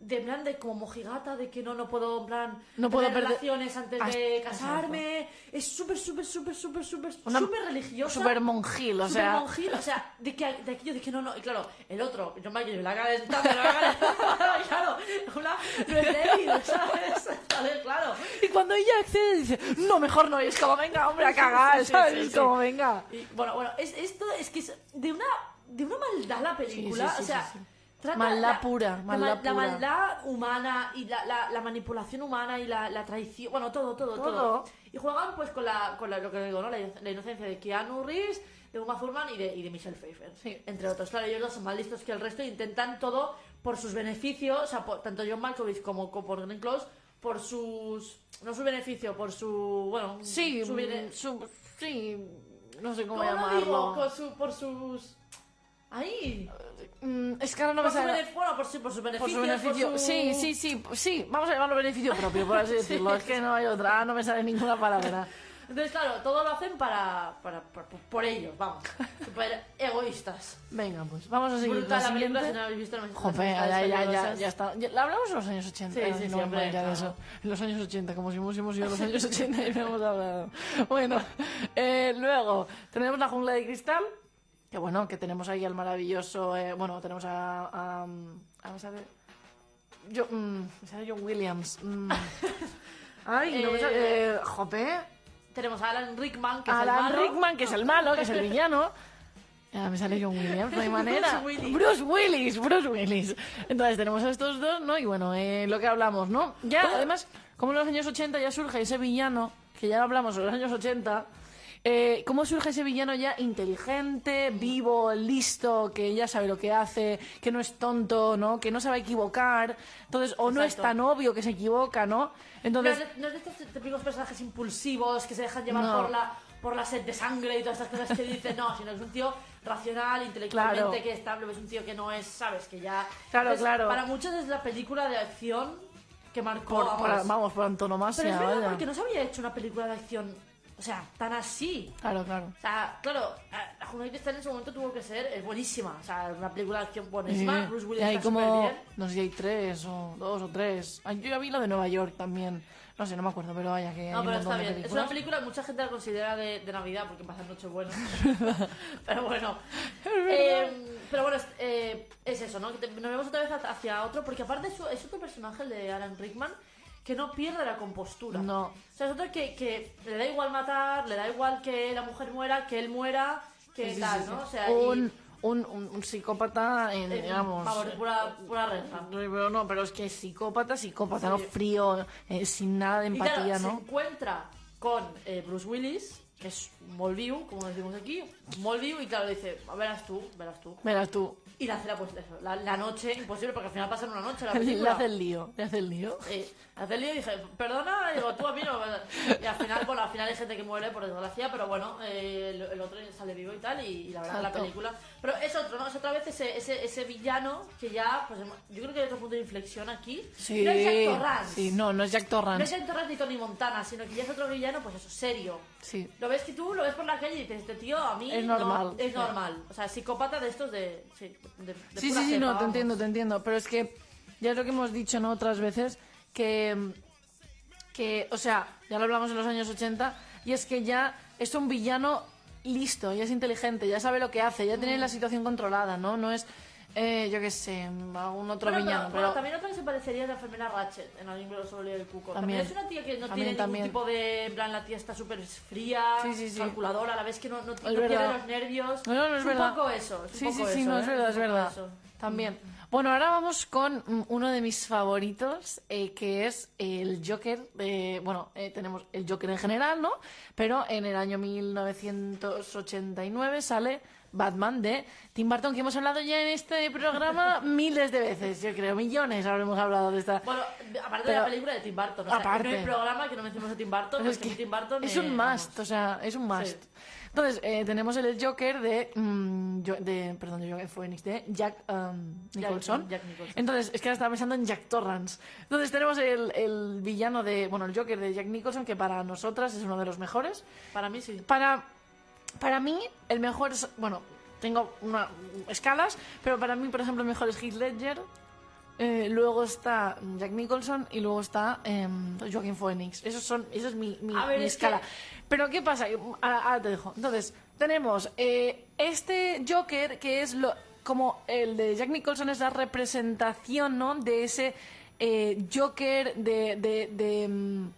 de plan de como mojigata, de que no, no puedo en plan No puedo tener perder- relaciones antes de exacto. casarme. Es súper, súper, súper, súper, súper, súper religiosa. Súper monjil, o Súper sea. monjil, o sea, de que de aquello de que no, no, y claro, el otro, John Michael, la calentando, la calentando, claro, una rebelde, ¿sabes? Vale, claro. Y cuando ella accede dice, no, mejor no, y es como, venga, hombre, a cagar, sí, ¿sabes? sí, es sí. como, venga. Y, bueno, bueno, es, esto es que es de una, de una maldad la película, o sea. Trata Maldad la- pura, la maldad mal- la, pura. maldad humana y la, la, la manipulación humana y la, la traición, bueno, todo, todo, todo, Todo. Y juegan pues con, la, con la- lo que digo, ¿no? La, inocencia de Keanu Reeves, de Uma Thurman y de, y de Michelle Pfeiffer, Sí. entre otros. Claro, ellos dos son más listos que el resto e intentan todo por sus beneficios, o sea, por- tanto John Malkovich como, como por Glenn Close, por sus... no su beneficio, por su... bueno, Sí, su su- sí, no sé cómo, ¿Cómo lo llamarlo. digo? Su- por sus... Ahí. Mm, es que ahora no me Por su, sale... bueno, por, su- por sus Por beneficios. su beneficio, por su- sí, sí, sí, sí, vamos a llamarlo beneficio propio, por así decirlo, es que no hay otra, no me sale ninguna palabra. Entonces, claro, todo lo hacen para, para, por, por ellos, vamos. Súper egoístas. Venga, pues vamos a seguir Brutal la la película, si no habéis visto. no Jope, no ya, ya, ya, ya está. La hablamos en los años 80. Sí, sí, no sí, hombre, ya de claro. eso. En los años 80, como si hubiésemos ido a los años 80 y no hemos hablado. Bueno, eh, luego tenemos la jungla de cristal. Que bueno, que tenemos ahí al maravilloso. eh, bueno, tenemos a. a, a, ver, a ver. Yo, mm, me sale John Williams. mm. Ay, no me sale. Eh, eh, jope. Tenemos a Alan Rickman, que es el Alan malo. Rickman, que es el malo, que es el villano. Ya me sale John Williams, no hay manera. Bruce Willis. Bruce Willis, Bruce Willis. Entonces tenemos a estos dos, ¿no? Y bueno, eh, lo que hablamos, ¿no? Ya, además, como en los años 80 ya surge ese villano, que ya hablamos en los años 80, eh, ¿cómo surge ese villano ya inteligente, vivo, listo, que ya sabe lo que hace, que no es tonto, ¿no? Que no a equivocar. Entonces, o no es Exacto. tan obvio que se equivoca, ¿no? No Entonces, es, de, no es de estos típicos personajes impulsivos que se dejan llevar No. por la por la sed de sangre y todas estas cosas que dicen, no, sino es un tío racional, intelectualmente Claro. que estable, es un tío que no es, sabes, que ya... Claro, claro. Para muchos es la película de acción que marcó, por, vamos. por- vamos, por antonomasia, Pero es verdad vaya. porque no se había hecho una película de acción, o sea, tan así. Claro, claro. O sea, claro, La de Cristal en su momento tuvo que ser es buenísima. O sea, una película de acción buenísima. Sí. Bruce Y Willis hay está como, bien. no sé si hay tres o dos o tres. Ay, Yo ya vi la de Nueva York también. No sé, no me acuerdo, pero vaya que No, hay pero está bien. Es películas. una película, mucha gente la considera de, de Navidad porque pasa noche buena. pero bueno. Eh, pero bueno, es, eh, es eso, ¿no? Que te- nos vemos otra vez hacia otro, porque aparte es, es otro personaje, el de Alan Rickman, que no pierde la compostura. No. O sea, es otro que, que le da igual matar, le da igual que la mujer muera, que él muera, que Sí, tal, sí, sí. ¿no? O sea, y- un, un, un, un psicópata, en, eh, digamos... De pura, pura reja. No, pero no, pero es que psicópata, psicópata. ¿no? Frío, eh, sin nada de Y claro, empatía, se ¿no? encuentra con eh, Bruce Willis, que es Molview, como decimos aquí, Molview, y claro, le dice, verás tú, verás tú. Verás tú, Y le hace la, pues, eso, la, la noche imposible, porque al final pasa en una noche la le película. hace el lío, le hace el lío. Eh, hace el lío y dije, perdona, y digo, tú a mí no. Y al final, bueno, al final hay gente que muere, por desgracia, pero bueno, eh, el, el otro sale vivo y tal, y, y la verdad, la Exacto. película. Pero es otro, ¿no? Es otra vez ese, ese, ese villano que ya, pues yo creo que hay otro punto de inflexión aquí. Sí, No es Jack Torrance. sí, no, no es Jack No Torrance. es Jack Torrance ni Tony Montana, sino que ya es otro villano, pues eso, serio. Sí, Lo ves que tú lo ves por la calle y dices, este tío a mí Es no- normal. es normal. O sea, psicópata de estos de. Sí, de, de Sí, pura sí, sí, cepa, no, te entiendo, te entiendo. Pero es que ya es lo que hemos dicho, ¿no? Otras veces, que, que, o sea, ya lo hablamos en los años 80, y es que ya es un villano listo, ya es inteligente, ya sabe lo que hace, ya tiene la situación controlada, ¿no? No es, eh, yo qué sé, algún otro Bueno, villano, pero, pero... bueno, también otra que se parecería es la enfermera Ratchet en Alguien que lo sobre el cuco. También. También. es una tía que no También, tiene también. ningún tipo de. En plan, la tía está súper fría, Sí, sí, sí. calculadora, a la vez que no, no, no pierde verdad. los nervios. No, no, no es es verdad. un poco eso. Es un Sí, sí, poco sí, eso, no, ¿eh? es verdad, un es verdad. eso. También. Bueno, ahora vamos con mm, uno de mis favoritos, eh, que es el Joker. de- bueno, eh, tenemos el Joker en general, ¿no? Pero en el año 1989 sale Batman de Tim Burton, que hemos hablado ya en este programa miles de veces, yo creo, millones habremos hablado de esta. Bueno, aparte Pero- de la película de Tim Burton. O sea, Aparte. Hay programa que no mencionemos a Tim Burton. Pero es que Tim Burton es eh, un vamos. must, o sea, es un must. Sí. Entonces, eh, tenemos el Joker de, mm, yo- de perdón, de Joaquin Phoenix, de Jack um, Nicholson. Jack Nicholson. Entonces, es que ahora estaba pensando en Jack Torrance. Entonces, tenemos el, el villano de, bueno, el Joker de Jack Nicholson, que para nosotras es uno de los mejores. Para mí sí. Para, para mí, el mejor es, bueno, tengo una, escalas, pero para mí, por ejemplo, el mejor es Heath Ledger. eh, luego está Jack Nicholson y luego está eh, Joaquín Phoenix. Esos son, esa es mi, mi- ver, mi es escala. que- Pero ¿qué pasa? Ahora, ahora te dejo. Entonces, tenemos eh, este Joker que es lo, como el de Jack Nicholson es la representación, ¿no? De ese eh, Joker de... de, de, mm,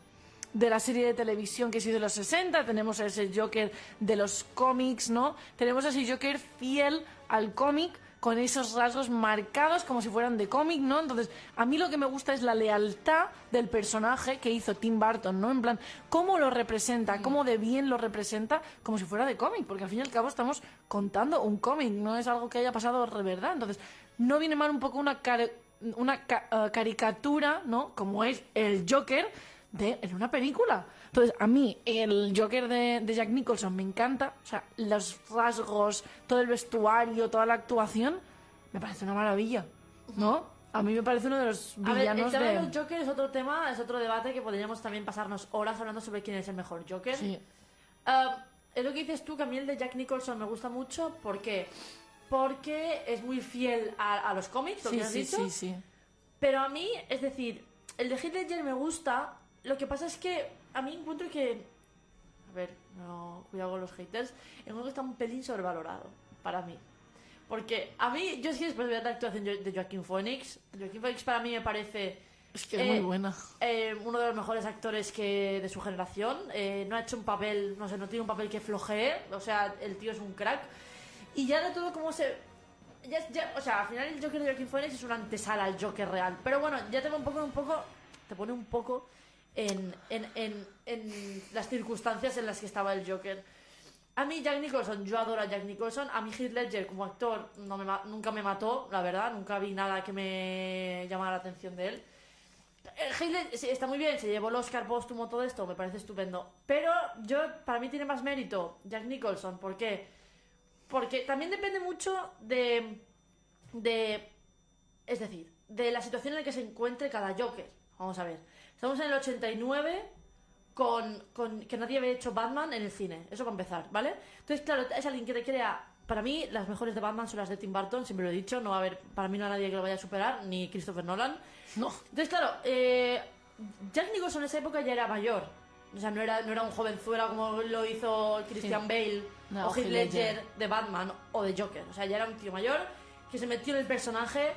de la serie de televisión que ha sido de los 60, tenemos a ese Joker de los cómics, ¿no? Tenemos a ese Joker fiel al cómic, con esos rasgos marcados como si fueran de cómic, ¿no? Entonces, a mí lo que me gusta es la lealtad del personaje que hizo Tim Burton, ¿no? En plan, cómo lo representa, cómo de bien lo representa, como si fuera de cómic, porque al fin y al cabo estamos contando un cómic, no es algo que haya pasado de verdad. Entonces, no viene mal un poco una, una eh, caricatura, ¿no? Como es el Joker de, en una película. Entonces, a mí el Joker de, de Jack Nicholson me encanta. O sea, los rasgos, todo el vestuario, toda la actuación, me parece una maravilla, ¿no? A mí me parece uno de los A ver, el villanos tema de... de... los Joker es otro tema, es otro debate que podríamos también pasarnos horas hablando sobre quién es el mejor Joker. Sí. Ah, es lo que dices tú, que a mí el de Jack Nicholson me gusta mucho. ¿Por qué? Porque es muy fiel a, a los cómics, lo Sí, que has sí, dicho. sí, sí. Pero a mí, es decir, el de Heath Ledger me gusta. Lo que pasa es que a mí encuentro que. A ver, no, cuidado con los haters. Encuentro que está un pelín sobrevalorado para mí. Porque a mí, yo es que después de ver la actuación de Joaquín Phoenix, Joaquín Phoenix para mí me parece Es que es Eh, muy buena. eh, uno de los mejores actores que de su generación. Eh, no ha hecho un papel, no sé, no tiene un papel que flojee. O sea, el tío es un crack. Y ya de todo como se... Ya, ya- o sea, al final el Joker de Joaquin Phoenix es una antesala al Joker real. Pero bueno, ya te pone un poco, un poco, te pone un poco en, en, en, en las circunstancias en las que estaba el Joker. A mí Jack Nicholson, yo adoro a Jack Nicholson. A mí Heath Ledger como actor nunca me mató, la verdad. Nunca vi nada que me llamara la atención de él. Eh, Heath está muy bien, se llevó el Oscar póstumo, todo esto, me parece estupendo. Pero yo, para mí tiene más mérito Jack Nicholson. ¿Por qué? Porque también depende mucho de. de. Es decir, de la situación en la que se encuentre cada Joker. Vamos a ver. Estamos en el 89 con, con que nadie había hecho Batman en el cine. Eso para empezar, ¿vale? Entonces, claro, es alguien que te crea. Para mí, las mejores de Batman son las de Tim Burton, siempre lo he dicho. No va a haber, para mí no hay nadie que lo vaya a superar, ni Christopher Nolan. No. Entonces, claro, eh, Jack Nicholson en esa época ya era mayor. O sea, no era, no era un jovenzuela como lo hizo Christian Sí. Bale No, o Heath Heath Ledger Ledger. de Batman o de Joker. O sea, ya era un tío mayor que se metió en el personaje.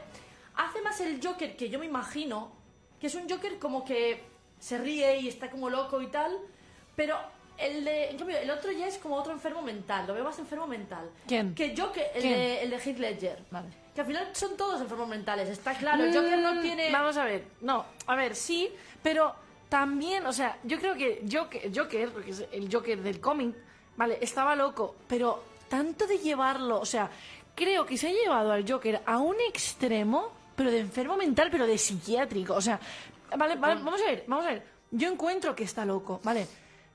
Hace más el Joker que yo me imagino, que es un Joker como que se ríe y está como loco y tal, pero el de, en cambio, el otro ya es como otro enfermo mental, lo veo más enfermo mental. ¿Quién? Que Joker, el, ¿Quién? de, el de Heath Ledger. Vale. Que al final son todos enfermos mentales, está claro. El Joker no Mm, tiene... Vamos a ver, no, a ver, sí, pero también, o sea, yo creo que Joker, Joker porque es el Joker del cómic, vale, estaba loco, pero tanto de llevarlo, o sea, creo que se ha llevado al Joker a un extremo, pero de enfermo mental, pero de psiquiátrico, o sea, vale, vale, vamos a ver, vamos a ver, yo encuentro que está loco, vale.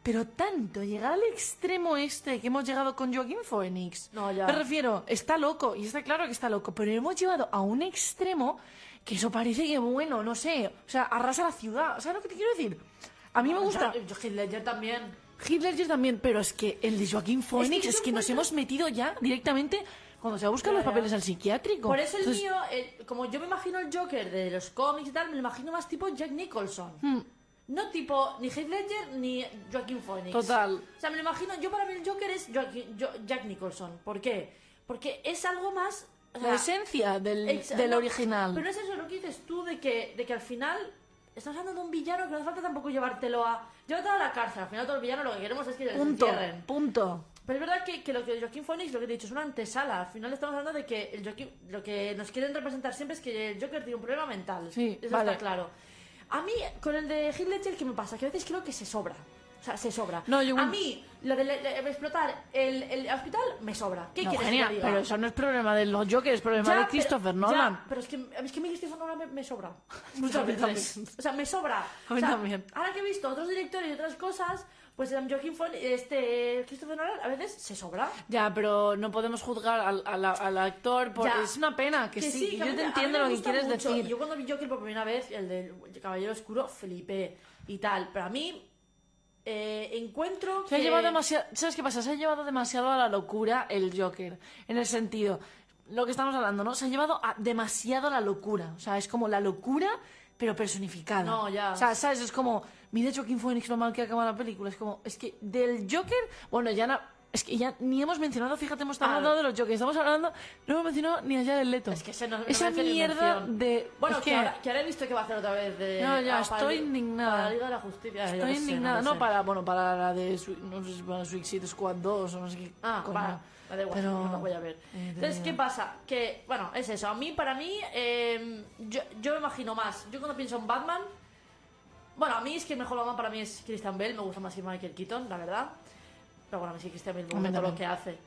Pero tanto, llegar al extremo este que hemos llegado con Joaquín Phoenix. No, ya. Me refiero, está loco, y está claro que está loco, pero hemos llevado a un extremo que eso parece que, bueno, no sé, o sea, arrasa la ciudad. ¿Sabes lo que te quiero decir? A mí me gusta. Yo, Ledger también. Hitler yo también, pero es que el de Joaquín Phoenix es yo que, nos hemos metido ya directamente cuando se buscan los papeles al psiquiátrico. Por eso el Entonces, mío, el- como yo me imagino el Joker de los cómics y tal, me lo imagino más tipo Jack Nicholson. hmm, No tipo ni Heath Ledger ni Joaquin Phoenix. Total. O sea, me lo imagino, yo para mí el Joker es Joaquin- Jo- Jack Nicholson. ¿Por qué? Porque es algo más... o la esencia del, ex- del no, original. Pero es eso lo que dices tú de que, de que al final estás hablando de un villano que no hace falta tampoco llevártelo a... Llévatelo a la cárcel. Al final todos los villanos lo que queremos es que les punto, punto. Pero es verdad que, que lo que Joaquín Phoenix, lo que te he dicho, es una antesala. Al final estamos hablando de que el Joaquin- lo que nos quieren representar siempre es que el Joker tiene un problema mental. Sí, Eso vale. está claro. A mí, con el de Heath Ledger, ¿qué me pasa? Que a veces creo que se sobra. O sea, se sobra. No, yo- A mí, lo de, le- le- explotar el, el hospital, me sobra. ¿Qué No, quieres genial, que pero eso no es problema de los Jokers, es problema Ya, de pero- Christopher ya, Nolan. pero es que, es que a mí Christopher Nolan me, me sobra. Muchas veces. O sea, me sobra. A mí O sea, también. Ahora que he visto otros directores y otras cosas, pues um, Joaquin este, Christopher Nolan a veces se sobra. Ya, pero no podemos juzgar al, al- al actor por... Ya. Es una pena que, sí, que yo te entiendo lo que quieres mucho. decir. Yo cuando vi Joker por primera vez, el del Caballero Oscuro, flipé y tal. Pero a mí eh, encuentro Se ha que... llevado demasiado, ¿sabes qué pasa? Se ha llevado demasiado a la locura el Joker, en el sentido, lo que estamos hablando, ¿no? Se ha llevado a demasiado a la locura. O sea, es como la locura, pero personificada. No, ya. O sea, ¿sabes? Es como, mira Joaquín Phoenix lo mal que acaba la película. Es como, es que del Joker, bueno, ya no. Es que ya ni hemos mencionado, fíjate, hemos estado Ah. hablando de los Jokers, estamos hablando, no hemos mencionado ni allá del Leto. Es que ese no, no Esa mierda de. Bueno, es que, ahora, que ahora he visto que va a hacer otra vez de. No, ya, ah, para estoy el- indignada. Para la Liga de la Justicia. Estoy indignada, no, sé. para, bueno, para la de, no sé si para Suicide Squad 2 o no sé qué. Ah, coño. para. Me da igual, Pero- no lo voy a ver. Eh, Entonces, ¿qué pasa? Que, bueno, es eso. A mí, para mí, eh, yo, yo me imagino más. Yo cuando pienso en Batman. Bueno, a mí es que el mejor Batman para mí es Christian Bale. Me gusta más que Michael Keaton, la verdad. Pero bueno, a mí sí Christian Bale me gusta lo que hace.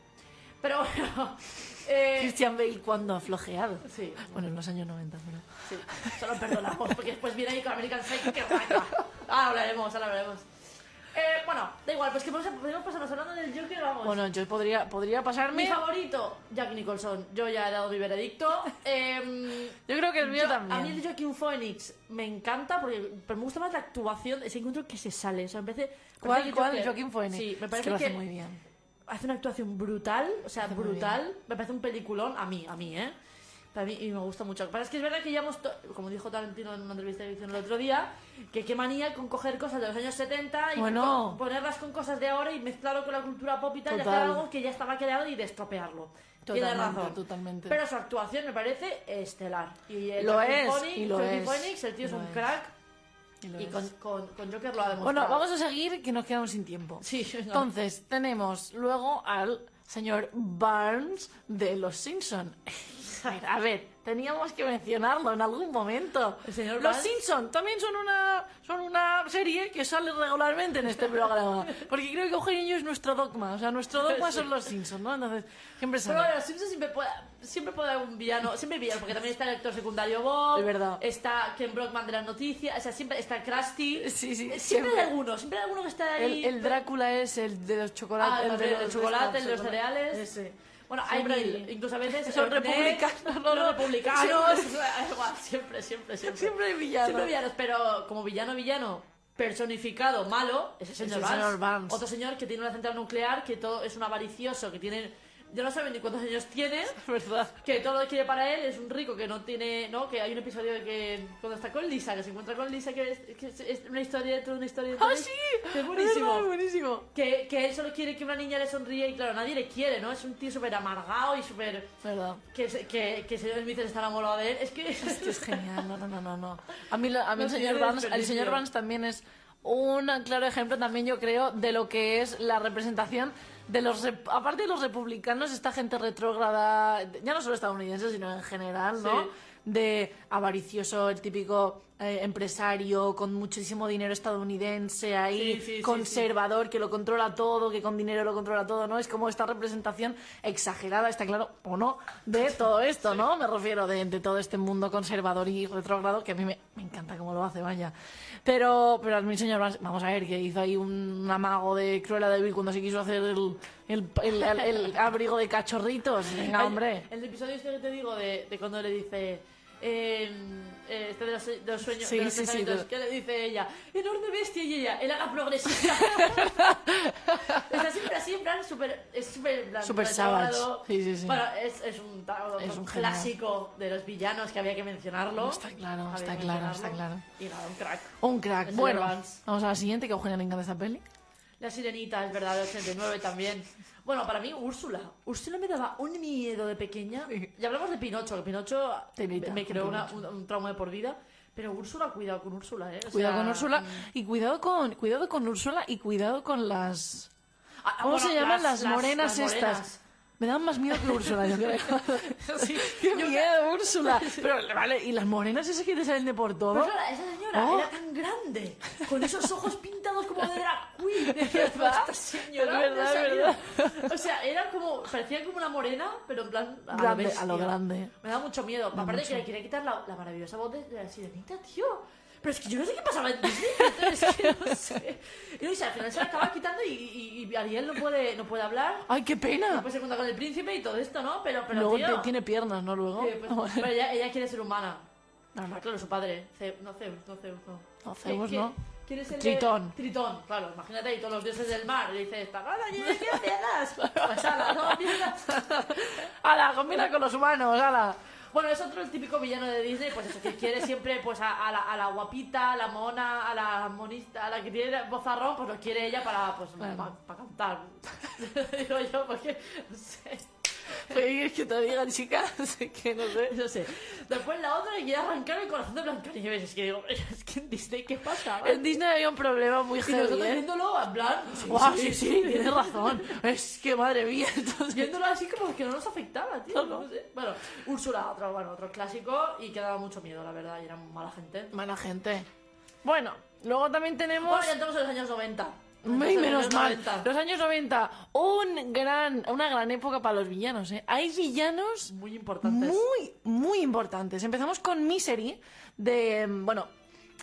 Pero bueno. eh, Christian Bale cuando ha flojeado. sí, Bueno, en los años 90, pero. sí. Solo perdonamos. Porque después viene ahí con American Psycho. Que guay, Ahora hablaremos, ahora hablaremos. Eh, bueno, da igual, pues que podemos, pasarnos hablando del Joker, vamos. Bueno, yo podría, podría Mi pasarme. favorito, Jack Nicholson. Yo ya he dado mi veredicto. Em, Yo creo que el mío yo- también. A mí el de Joaquin Phoenix me encanta porque pero me gusta más la actuación, ese encuentro que se sale. O sea, me parece, ¿Cuál, parece cuál? Joker- Joaquín Phoenix. Sí, me Es parece que lo que, hace muy bien. hace una actuación brutal, o sea, Hace brutal. Me parece un peliculón, a mí, a mí, ¿eh? Mí, y me gusta mucho. Pero es que es verdad que ya hemos, to- como dijo Tarantino en una entrevista que hizo el otro día, que qué manía con coger cosas de los años 70 y Bueno. co- ponerlas con cosas de ahora y mezclarlo con la cultura pop y tal, y hacer Total. algo que ya estaba creado y destropearlo. Tiene razón. totalmente. Pero su actuación me parece estelar. Y el Lo es, Phoenix, y lo es, Phoenix, el tío es un es. crack Y y con, con, con Joker lo ha demostrado. Bueno, vamos a seguir que nos quedamos sin tiempo. Sí, venga. Entonces, tenemos luego al señor Barnes de Los Simpson. a ver, teníamos que mencionarlo en algún momento. El señor Los Barnes. Simpson también son una son una serie que sale regularmente en este programa, porque creo que Eugenio es nuestro dogma, o sea, nuestro dogma son Los Simpson, ¿no? Entonces, siempre Pero sale. bueno, los Simpsons siempre puede, siempre puede haber un villano, siempre hay villanos, porque también está el actor secundario Bob, Es verdad. está Ken Brockman de las noticias, o sea, siempre está Krusty. Sí, sí, siempre, siempre. hay alguno, siempre hay alguno que está ahí. El, el Drácula es el de los chocolates, Ah, el también, de el chocolate, el de los cereales. Ese. Bueno, hay Siempre mil, incluso a veces Son Ned, republicanos, ¿no? republicanos, igual, siempre, siempre, siempre. Siempre hay villanos. Siempre villanos, pero como villano, villano personificado malo, es el señor, el Vance. señor Vance. Otro señor que tiene una central nuclear, que todo es un avaricioso, que tiene... Yo no saben ni cuántos años tiene, ¿Verdad? que todo lo que quiere para él es un rico que no tiene, ¿no? Que hay un episodio de que cuando está con Lisa, que se encuentra con Lisa, que es, que es- es una historia dentro de una historia. dentro ¡Ah, de- sí! Que es buenísimo. verdad, buenísimo. Que, que él solo quiere que una niña le sonríe y claro, nadie le quiere, ¿no? Es un tío súper amargado y súper... ¿Verdad? Que, que, que el señor Smith está enamorado de él. Es que... Es que es genial, no, no, no, no, no. A mí, a mí No el señor Vance, el señor Vance también es un claro ejemplo también yo creo de lo que es la representación de los aparte de los republicanos esta gente retrógrada ya no solo estadounidenses sino en general no Sí. de avaricioso el típico eh, empresario con muchísimo dinero estadounidense ahí Sí, sí, sí, conservador que lo controla todo que con dinero lo controla todo no es como esta representación exagerada está claro o no de todo esto no me refiero de, de todo este mundo conservador y retrógrado que a mí me, me encanta cómo lo hace vaya. Pero pero a mí señor vamos a ver que hizo ahí un amago de Cruella de Vil cuando se quiso hacer el, el, el- el- el abrigo de cachorritos. Venga hombre. El, episodio este que te digo de, de cuando le dice... eh, eh, este de los, de los sueños, Sí, de los sí, sí, de- que le dice ella, enorme bestia, y ella, era la progresista. Está siempre así, en plan, súper, es súper, plan, retrógrado. savage. Sí, sí, sí. Bueno, es, es un, Es un clásico de los villanos que había que mencionarlo. Está claro, Había está claro, está claro. Y nada, un crack. un crack El bueno vamos a la siguiente que a Eugenia le encanta esta peli La sirenita, es verdad, del 89 también. Bueno, para mí, Úrsula. Úrsula me daba un miedo de pequeña. Sí. Y hablamos de Pinocho, que Pinocho me creó una- un, un trauma de por vida. Pero Úrsula, cuidado con Úrsula, ¿eh? O Cuidado sea, con Úrsula mm. y cuidado con cuidado con Úrsula y cuidado con las Ah, ¿Cómo bueno, se llaman las, morenas las estas? Me dan más miedo que Úrsula, yo creo. Sí, Qué miedo, Úrsula. Pero vale, y las morenas esas que te salen de por todo. Pero esa señora Oh. era tan grande, con esos ojos pintados como de drag queen. Esta señora, Es verdad, ¿dónde es? O sea, era como, parecía como una morena, pero en plan a, Grande, bestia. a lo grande. Me da mucho miedo. Aparte mucho. que le quería quitar la, la maravillosa voz de, de la sirenita, tío. Pero es que yo no sé qué pasaba en Disney, entonces es que no sé. Y no al final se la acaba quitando y, y, y Ariel no puede, no puede hablar. ¡Ay, qué No pena! puede ser junta con el príncipe y todo esto, ¿no? Pero, pero Luego tío, te- tiene piernas, ¿no? Luego. eh, pues, pero ella, ella quiere ser humana. No, no. Ah, claro, su padre. Zeus- no Zeus, no Zeus, no. No, Zeus ¿Qué- no. qué- ¿Quién es el de- Tritón. Tritón, claro. Imagínate ahí todos los dioses del mar. Y dices, ¿para ¿quién es quién mierdas? Pues ala, no, mierdas. ¡Hala! Combina con los humanos, hala. Bueno, es otro el típico villano de Disney, pues eso, que quiere siempre pues a, a la, a la guapita, a la mona, a la monista, a la que tiene vozarrón, pues lo quiere ella para, pues, Claro. para cantar. Digo yo, porque, no sé, ¿Qué que te digan, chicas? que no sé. no sé. Después la otra quiere arrancar el corazón de Blancanieves. Es que digo, es que en Disney, ¿qué pasa? En Disney había un problema muy Y heavy, nosotros ¿eh? viéndolo, en plan, Guau, sí, sí, tienes razón. Es que madre mía, entonces... Viéndolo así como que no nos afectaba, tío. No sé. Bueno, Úrsula, otro, bueno, otro clásico y que daba mucho miedo, la verdad, y era mala gente. Mala gente. Bueno, luego también tenemos... Bueno, ya entramos en los años 90. Muy menos Los mal. 90. Los años 90, un gran, una gran época para los villanos, ¿eh? Hay villanos Muy importantes. muy, muy importantes. Empezamos con Misery, de, bueno,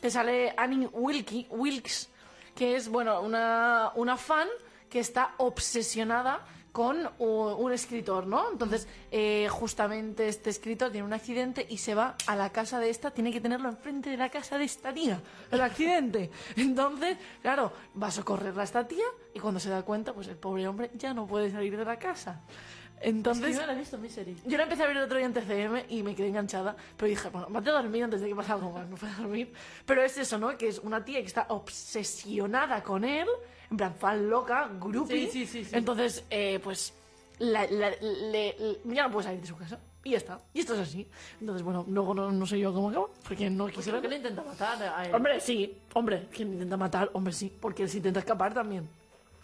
que sale Annie Wilkie, Wilkes, que es, bueno, una, una fan que está obsesionada con un escritor, ¿no? Entonces, eh, justamente este escritor tiene un accidente y se va a la casa de esta, tiene que tenerlo enfrente de la casa de esta tía, el accidente. Entonces, claro, va a socorrerla a esta tía y cuando se da cuenta, pues el pobre hombre ya no puede salir de la casa. Entonces, Es que yo no la he visto, Misery. yo la empecé a ver el otro día en TCM y me quedé enganchada, pero dije, bueno, vete a dormir antes de que pase algo más, no puedo dormir. Pero es eso, ¿no? Que es una tía que está obsesionada con él, en plan, fan loca, groupie. Sí, sí, sí, sí. Entonces, eh, pues, la- la- le- le- ya no puede salir de su casa. Y ya está. Y esto es así. Entonces, bueno, luego no, no sé yo cómo acaba, porque no Pues quisiera... creo que le intenta matar a él. Hombre, sí, hombre, quien intenta matar, hombre, sí, porque él se intenta escapar también.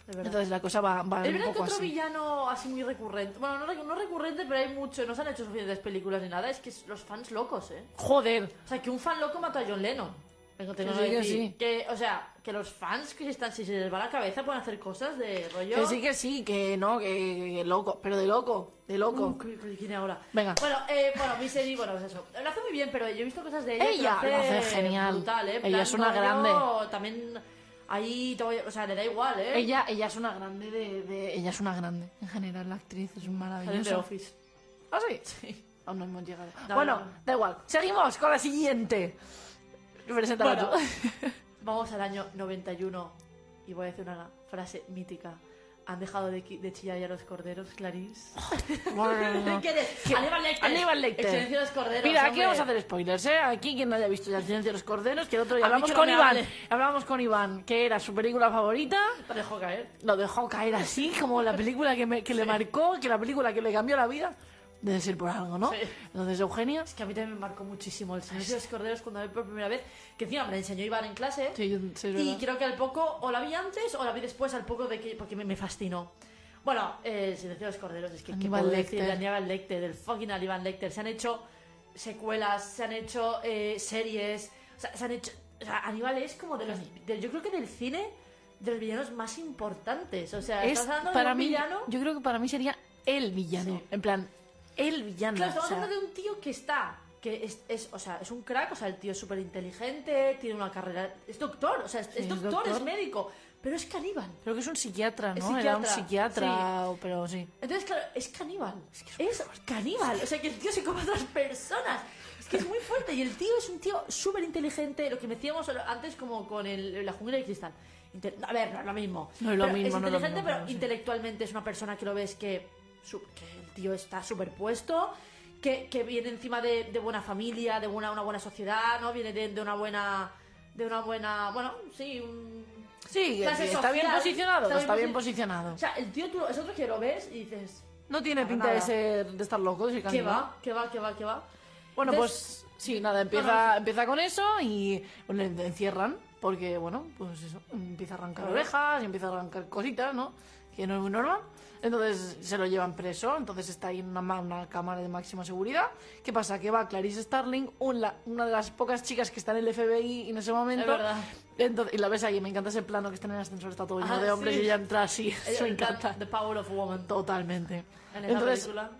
Entonces la cosa va, va Es un verdad que poco otro así. villano así muy recurrente. Bueno, no, no recurrente, pero hay mucho. No se han hecho suficientes películas ni nada. Es que los fans locos, ¿eh? Joder, O sea, que un fan loco mató a John Lennon. Vengo, tengo Que que sí, que decir. sí. Que, o sea, que los fans que están, si se les va la cabeza pueden hacer cosas de rollo. que sí, que sí, que no, que, que loco, pero de loco, de loco. Uh, ¿qué- qué- ¿Quién ahora? Venga. Bueno, eh, bueno, Misery, bueno, pues eso. Lo hace muy bien, pero yo he visto cosas de ella. que Ella lo hace genial. Brutal, ¿eh? En Ella plan, es una rollo, grande. También ahí, voy- o sea, le da igual, ¿eh? Ella, ella es una grande de, de- Ella es una grande. En general, la actriz es Sale de maravillosa. Office. ¿Ah, sí? Aún no hemos llegado. No, bueno, no, no. da igual. Seguimos con la siguiente. Preséntala Bueno, tú. vamos al año 91 y voy a decir una frase mítica. Han dejado de, de chillar ya los corderos, Clarice. Madre mía. ¿Qué eres? ¿Qué? Aníbal Lecter. Aníbal Lecter. El silencio de los corderos. Mira, aquí hombre. vamos a hacer spoilers, ¿eh? Aquí quien no haya visto ya el silencio de los corderos, que el otro día hablamos no con Iván. hable. Hablamos con Iván, que era su película favorita. Lo dejo caer. Lo dejó caer así, como la película que, me- que le marcó, que la película que le cambió la vida. Debe ser por algo, ¿no? Sí. Entonces, Eugenia. Es que a mí también me marcó muchísimo el silencio de los corderos cuando la vi por primera vez. Que encima me la enseñó Iván en clase. Sí, yo- sí, y creo que al poco, o la vi antes o la vi después, al poco de que. porque me, me fascinó. Bueno, eh, el silencio de los corderos, es que. ¿qué Aníbal decir Lecter. de Aníbal Lecter, del fucking Aníbal Lecter? Se han hecho secuelas, se han hecho eh, series. O sea, se han hecho. O sea, Aníbal es como de los. de- yo creo que del cine. De los villanos más importantes. O sea, Es, estás hablando para de un mí, villano. yo creo que para mí sería el villano. Sí. En plan, el villano. Claro, estamos o sea, hablando de un tío que está, que es, es, o sea, es un crack, o sea, el tío es súper inteligente, tiene una carrera, es doctor, o sea, es, es es doctor, doctor. es médico, pero es caníbal. Creo que es un psiquiatra, Es ¿no? Era un psiquiatra, psiquiatra, o- pero sí. Entonces, claro, es caníbal. Es, caníbal, o sea, que el tío se come a otras personas. Es que es muy fuerte y el tío es un tío súper inteligente, lo que decíamos antes como con el, la jungla de cristal. Inte- a ver, no es lo mismo. No es lo Pero mismo, no es lo inteligente, mismo, pero pero sí. intelectualmente es una persona que lo ves que, que el tío está superpuesto, que, que viene encima de, de buena familia, de buena, una buena sociedad, ¿no? Viene de, de una buena... De una buena... Bueno, sí, un... Sí, está bien social, posicionado, está está bien bien posi- posicionado. O sea, el tío tú, es otro que lo ves y dices... No tiene pinta de ser de estar loco, ser ¿Qué va? ¿Qué va? ¿Qué va? ¿Qué va? Bueno, Entonces- pues sí, nada, empieza, No, no. empieza con eso y bueno, le encierran porque, bueno, pues eso, empieza a arrancar orejas y empieza a arrancar cositas, ¿no? Que no es muy normal. Entonces se lo llevan preso, entonces está ahí en una, ma- una cámara de máxima seguridad. ¿Qué pasa? Que va Clarice Starling, un- la- una de las pocas chicas que está en el FBI en ese momento. Es verdad. Entonces, y la ves ahí, me encanta ese plano que está en el ascensor, está todo lleno Ah, de hombres sí. y ella entra así. Eso me encanta. The Power of Woman. Totalmente. En esa Entonces, película.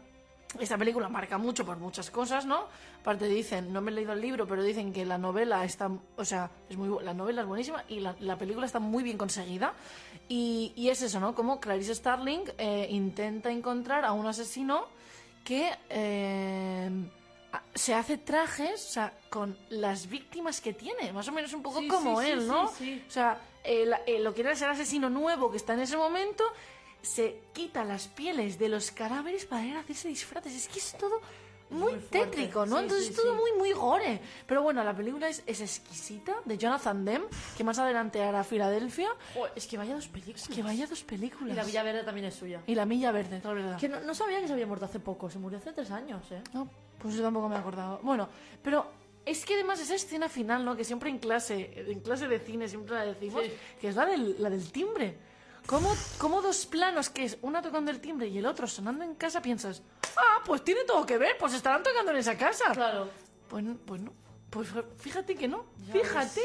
esta película marca mucho por muchas cosas, ¿no? Aparte dicen, no me he leído el libro, pero dicen que la novela está, o sea, es muy, la novela es buenísima y la, la película está muy bien conseguida. Y, y es eso, ¿no? Como Clarice Starling eh, intenta encontrar a un asesino que, eh, se hace trajes, o sea, con las víctimas que tiene, más o menos un poco Sí, como sí, él, sí, ¿no? sí. O sea, el- el- lo que era ser asesino nuevo que está en ese momento, se quita las pieles de los cadáveres para ir a hacerse disfraces. Es que es todo muy, muy tétrico, ¿no? Sí, Entonces sí, es todo sí. muy, muy gore. Pero bueno, la película es, es exquisita, de Jonathan Demme, que más adelante hará Filadelfia. Es que vaya dos películas. Que vaya dos películas. Y la Villa Verde también es suya. Y la Milla Verde, la verdad. Que no, no sabía que se había muerto hace poco, se murió hace tres años, ¿eh? No, pues yo tampoco me acordaba. Bueno, pero es que además esa escena final, ¿no? Que siempre en clase, en clase de cine siempre la decimos, que es la del, la del timbre. ¿Cómo, ¿Cómo dos planos, que es una tocando el timbre y el otro sonando en casa, piensas, ah, pues tiene todo que ver, pues estarán tocando en esa casa? Claro. Pues, pues no, pues fíjate que no, Ya fíjate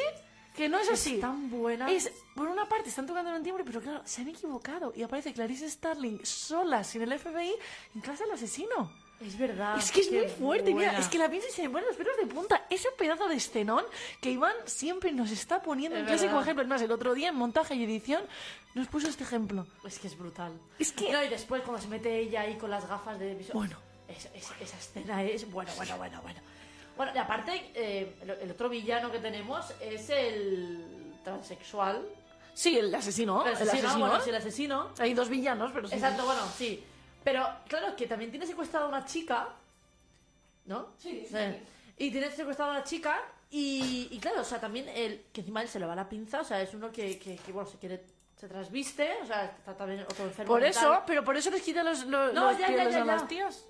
que no es así. Es tan buena. Es, por una parte están tocando en el timbre, pero claro, se han equivocado y aparece Clarice Starling sola, sin el FBI, en clase del asesino. Es verdad. Es que es muy fuerte, mira, buena. es que la piensas y se me ponen los pelos de punta. Ese pedazo de escenón que Iván siempre nos está poniendo Es en clase como ejemplo. Es más, el otro día en montaje y edición nos puso este ejemplo. Es que es brutal. Es que- No, y después cuando se mete ella ahí con las gafas de visión. Bueno. Esa, esa- esa escena es. Bueno, bueno, bueno, bueno. Bueno, y aparte, eh, el, el otro villano que tenemos es el transexual. Sí, el asesino, El el asesino, asesino. bueno, sí, el asesino. Hay dos villanos, pero sí. Exacto, bueno, sí. Pero, claro, que también tiene secuestrada a una chica, ¿no? Sí, sí, Eh, Y tiene secuestrada a una chica y, y claro, o sea, también él, que encima él se le va la pinza, o sea, es uno que, que, que, bueno, se quiere, se trasviste, o sea, está también otro enfermo Por mental. eso, pero por eso les quita los, los, No, los ya, ya, pieles ya, a ya. las tías.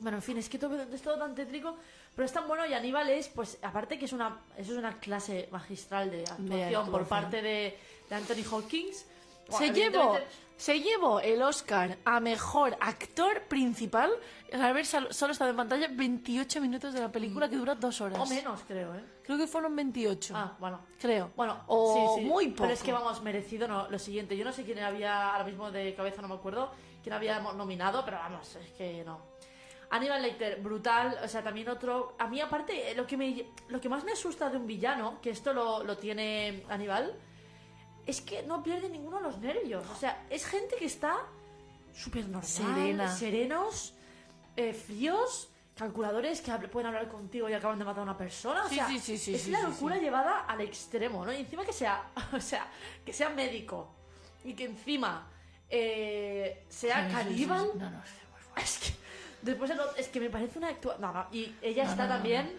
Bueno, en fin, es que todo, es todo tan tétrico, pero es tan bueno y Aníbal es, pues, aparte que es una, eso es una clase magistral de actuación, por actuación. parte de, de Anthony Hawkins. Se llevó, se llevó el Oscar a mejor actor principal al haber solo estado en pantalla 28 minutos de la película que dura dos horas. O menos, creo, ¿eh? Creo que fueron 28. Ah, bueno. Creo. Bueno, o sí, sí. muy poco. Pero es que vamos, merecido no, lo siguiente. Yo no sé quién había, ahora mismo de cabeza no me acuerdo, quién había nominado, pero vamos, es que no. Aníbal Lecter, brutal, o sea, también otro... A mí aparte, lo que, me, lo que más me asusta de un villano, que esto lo, lo tiene Aníbal, es que no pierde ninguno de los nervios. O sea, es gente que está súper normal, Serena. serenos, eh, fríos, calculadores que pueden hablar contigo y acaban de matar a una persona. O sea, sí, sí, sí, es la locura llevada al extremo, ¿no? Y encima que sea, o sea, que sea médico y que encima eh, sea caníbal. No, no. Es que después es que me parece una actuación. No, no, y ella No, está no, también.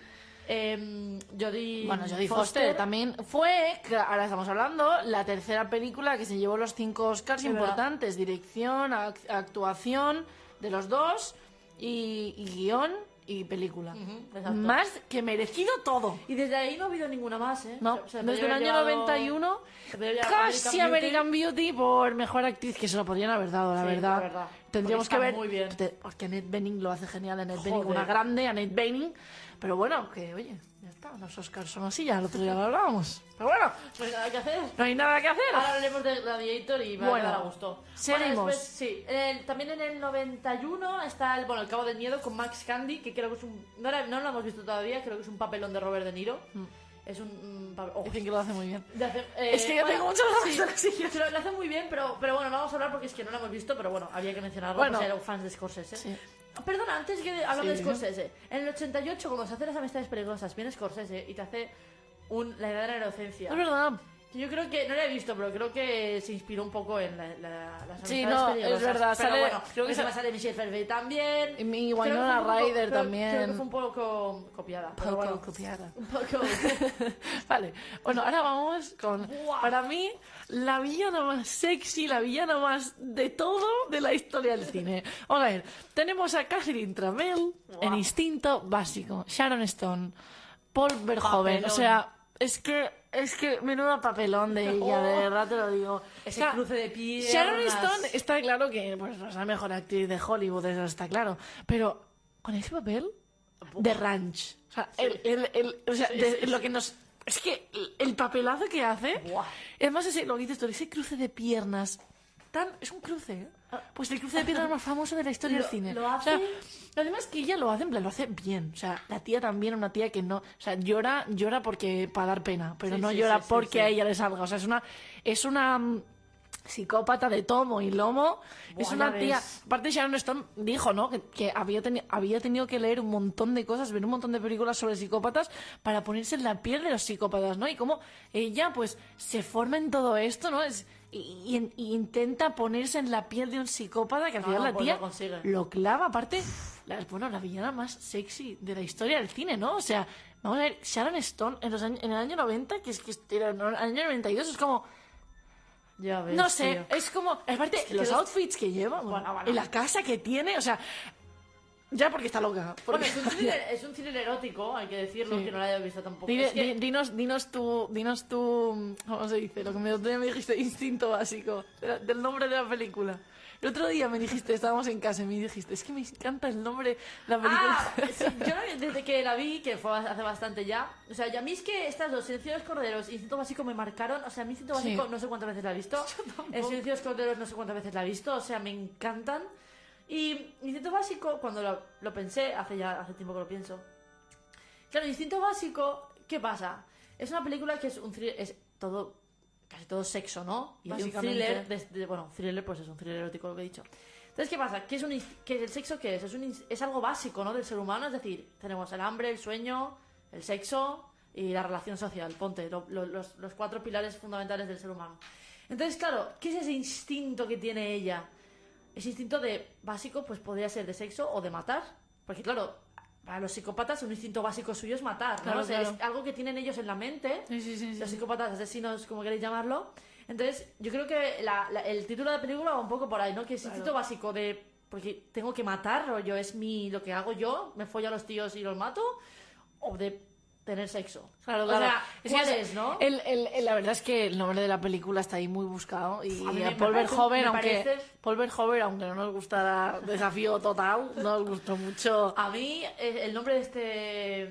Em, Jodie Bueno, Jodie Foster. también fue, ahora estamos hablando, la tercera película que se llevó los cinco Oscars verdad. importantes. Dirección, ac- actuación de los dos y, y guion y película. Más que merecido todo. Y desde ahí no ha habido ninguna más, ¿eh? No, O sea, desde el año llevado- 91, se podría llevar casi American Beauty por mejor actriz, que se lo podrían haber dado, la Sí, verdad. la verdad. Tendríamos que ver. muy bien. Porque Annette Bening lo hace genial, Annette Bening, Joder. una grande, Annette Bening. Pero bueno, que oye, ya está, los Oscars son así, ya el otro día lo hablábamos. Pero bueno, No hay nada que hacer. no hay nada que hacer. Ahora hablaremos de Gladiator y me Bueno, va a gusto. seguimos. Bueno, después, sí, en el- también en el 91 está el, bueno, el Cabo del Miedo con Max Candy, que creo que es un... No, era- no lo hemos visto todavía, creo que es un papelón de Robert De Niro. Es un... oh, Dicen que lo hace muy bien. de hacer- eh, Es que yo tengo muchas ganas sí, siguiente. pero lo hace muy bien, pero, pero bueno, no vamos a hablar porque es que no lo hemos visto, pero bueno, había que mencionarlo Bueno. porque eran fans de Scorsese. Sí. Perdona, antes que hablar Sí. de Scorsese, en el 88, cuando se hacen las amistades peligrosas, viene Scorsese y te hace un, la edad de la inocencia. Es verdad. Yo creo que, no la he visto, pero creo que se inspiró un poco en la, la- las Sí, no, es verdad, Pero sale- bueno, creo que encima sa- sale Michelle Pfeiffer también. Y mi Winona un poco- Ryder creo- también. Creo que fue un poco copiada. pero Poco bueno, copiada. un poco... Vale, bueno, ahora vamos con, para mí, la villana más sexy, la villana más de todo de la historia del cine. Vamos a ver, tenemos a Catherine Tramell en Buah. Instinto Básico, Sharon Stone, Paul Verhoeven, Papelón. o sea, es que, es que menuda papelón de ella, de verdad te lo digo. Ese O sea, cruce de piernas. Sharon Stone está claro que pues, es la mejor actriz de Hollywood, eso está claro, pero con ese papel de ranch. O sea, el, el- el- o sea, de- lo que nos. Es que el papelazo que hace. Buah. Además, ese, lo que dices tú, ese cruce de piernas. Tan, es un cruce, ¿eh? Pues el cruce de piernas más famoso de la historia del cine. lo O sea, hace- además que ella lo hace, lo hace bien. O sea, la tía también, una tía que no. O sea, llora, llora porque. para dar pena, pero Sí, no sí, llora sí, porque a ella le salga. O sea, es una. Es una. mm, psicópata de tomo y lomo. es una tía. ves. Aparte, Sharon Stone dijo, ¿no? Que, que había, teni- había tenido que leer un montón de cosas, ver un montón de películas sobre psicópatas para ponerse en la piel de los psicópatas, ¿no? Y cómo ella, pues, se forma en todo esto, ¿no? Es, y, y- intenta ponerse en la piel de un psicópata que al No, final la pues tía lo consigue. lo clava. Aparte, la, bueno, la villana más sexy de la historia del cine, ¿no? O sea, vamos a ver, Sharon Stone en, los en el año 90, que es que era en el año 92, es como. Ya ves, No sé, tío. es como. Aparte, que los los- outfits que lleva, bueno, Bueno, bueno. y la casa que tiene, o sea. Ya porque está loca. Bueno, Porque... es un, thriller, es un thriller erótico, hay que decirlo, Sí. que no lo haya visto tampoco. Dile- Es que- di- dinos, dinos tu, dinos tu, ¿cómo se dice? Lo que me, me dijiste, instinto básico, del nombre de la película. El otro día me dijiste, estábamos en casa y me dijiste, es que me encanta el nombre de la película. Ah, sí, yo desde que la vi, que fue hace bastante ya, o sea, a mí es que estas dos, Silencio de los Corderos y Instinto Básico me marcaron, o sea, mi Instinto Sí. Básico no sé cuántas veces la he visto, el Silencio de los Corderos no sé cuántas veces la he visto, o sea, me encantan. Y Instinto Básico, cuando lo, lo pensé, hace ya hace tiempo que lo pienso, claro, Instinto Básico, ¿qué pasa? Es una película que es un thriller, es todo, casi todo sexo, ¿no? Y hay un thriller, de- de- bueno, thriller pues es un thriller erótico lo que he dicho. Entonces, ¿qué pasa? ¿Qué es, un, que el sexo qué es? Es, un, es algo básico, ¿no? Del ser humano. Es decir, tenemos el hambre, el sueño, el sexo y la relación social. Ponte, lo- lo- los, los cuatro pilares fundamentales del ser humano. Entonces, claro, ¿qué es ese instinto que tiene ella? Ese instinto de básico, pues podría ser de sexo o de matar. Porque, claro, para los psicópatas un instinto básico suyo es matar, ¿no? Claro, O sea, claro. es algo que tienen ellos en la mente Sí, sí, sí, los psicópatas, asesinos, como queréis llamarlo. Entonces, yo creo que la- la- el título de la película va un poco por ahí, ¿no? Que es instinto básico de. Porque tengo que matar, o yo es mi. lo que hago yo, me follo a los tíos y los mato, o de tener sexo. Claro, O claro. sea, Es ¿cuál es, no? el- el- el- la verdad es que el nombre de la película está ahí muy buscado. Y A mí Paul Verhoeven, aunque, parece- Paul Verhoeven, aunque no nos gustara Desafío Total, nos gustó mucho. A mí, eh, el nombre de este,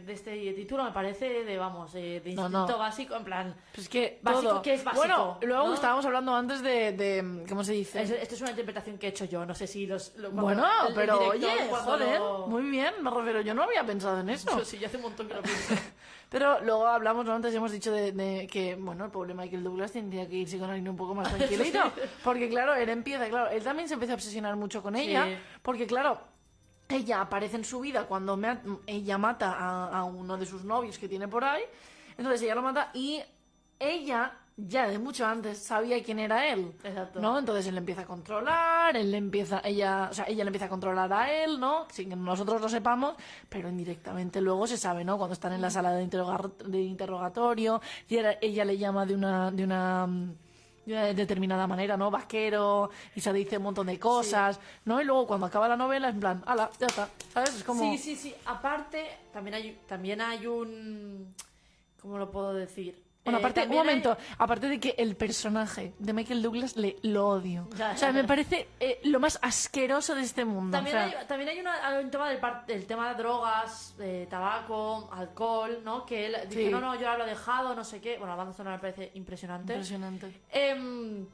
de este título me parece de, vamos, eh, de No, instinto no. básico, en plan. Pues que Básico, todo. ¿qué es básico? Bueno, luego ¿No? estábamos hablando antes de, de- ¿cómo se dice? es- Esto es una interpretación que he hecho yo, no sé si los. bueno, el- pero director, oye, joder, lo- muy bien, me refiero, yo no había pensado en eso. Yo sí, yo hace un montón que lo pienso. Pero luego hablamos, ¿no? antes hemos dicho de, de que, bueno, el pobre Michael Douglas tendría que irse con alguien un poco más tranquilito. Porque, claro, él empieza, claro, él también se empieza a obsesionar mucho con ella. Sí. Porque, claro, ella aparece en su vida cuando me- ella mata a, a uno de sus novios que tiene por ahí. Entonces ella lo mata y ella ya de mucho antes sabía quién era él. Exacto. ¿No? Entonces él le empieza a controlar, él le empieza, ella, o sea, ella le empieza a controlar a él, ¿no? Sin que nosotros lo sepamos, pero indirectamente luego se sabe, ¿no? Cuando están en la sala de, interrogar- de interrogatorio, y ella, ella le llama de una, de una de una determinada manera, ¿no? Vaquero, y se dice un montón de cosas, ¿no? Y luego cuando acaba la novela, en plan, ala, ya está, ¿sabes? Es como... Sí, sí, sí. Aparte, también hay, también hay un... ¿Cómo lo puedo decir? Bueno, Eh, aparte, un hay- momento, aparte de que el personaje de Michael Douglas le lo odio. Ya, o sea, ya, me ya. parece eh, lo más asqueroso de este mundo. También, o sea, hay, también hay, una- hay un tema del, par- del tema de drogas, de tabaco, alcohol, ¿no? Que él dice, no, no, yo ahora lo he dejado, no sé qué. Bueno, la banda sonora me parece impresionante. Impresionante. Em,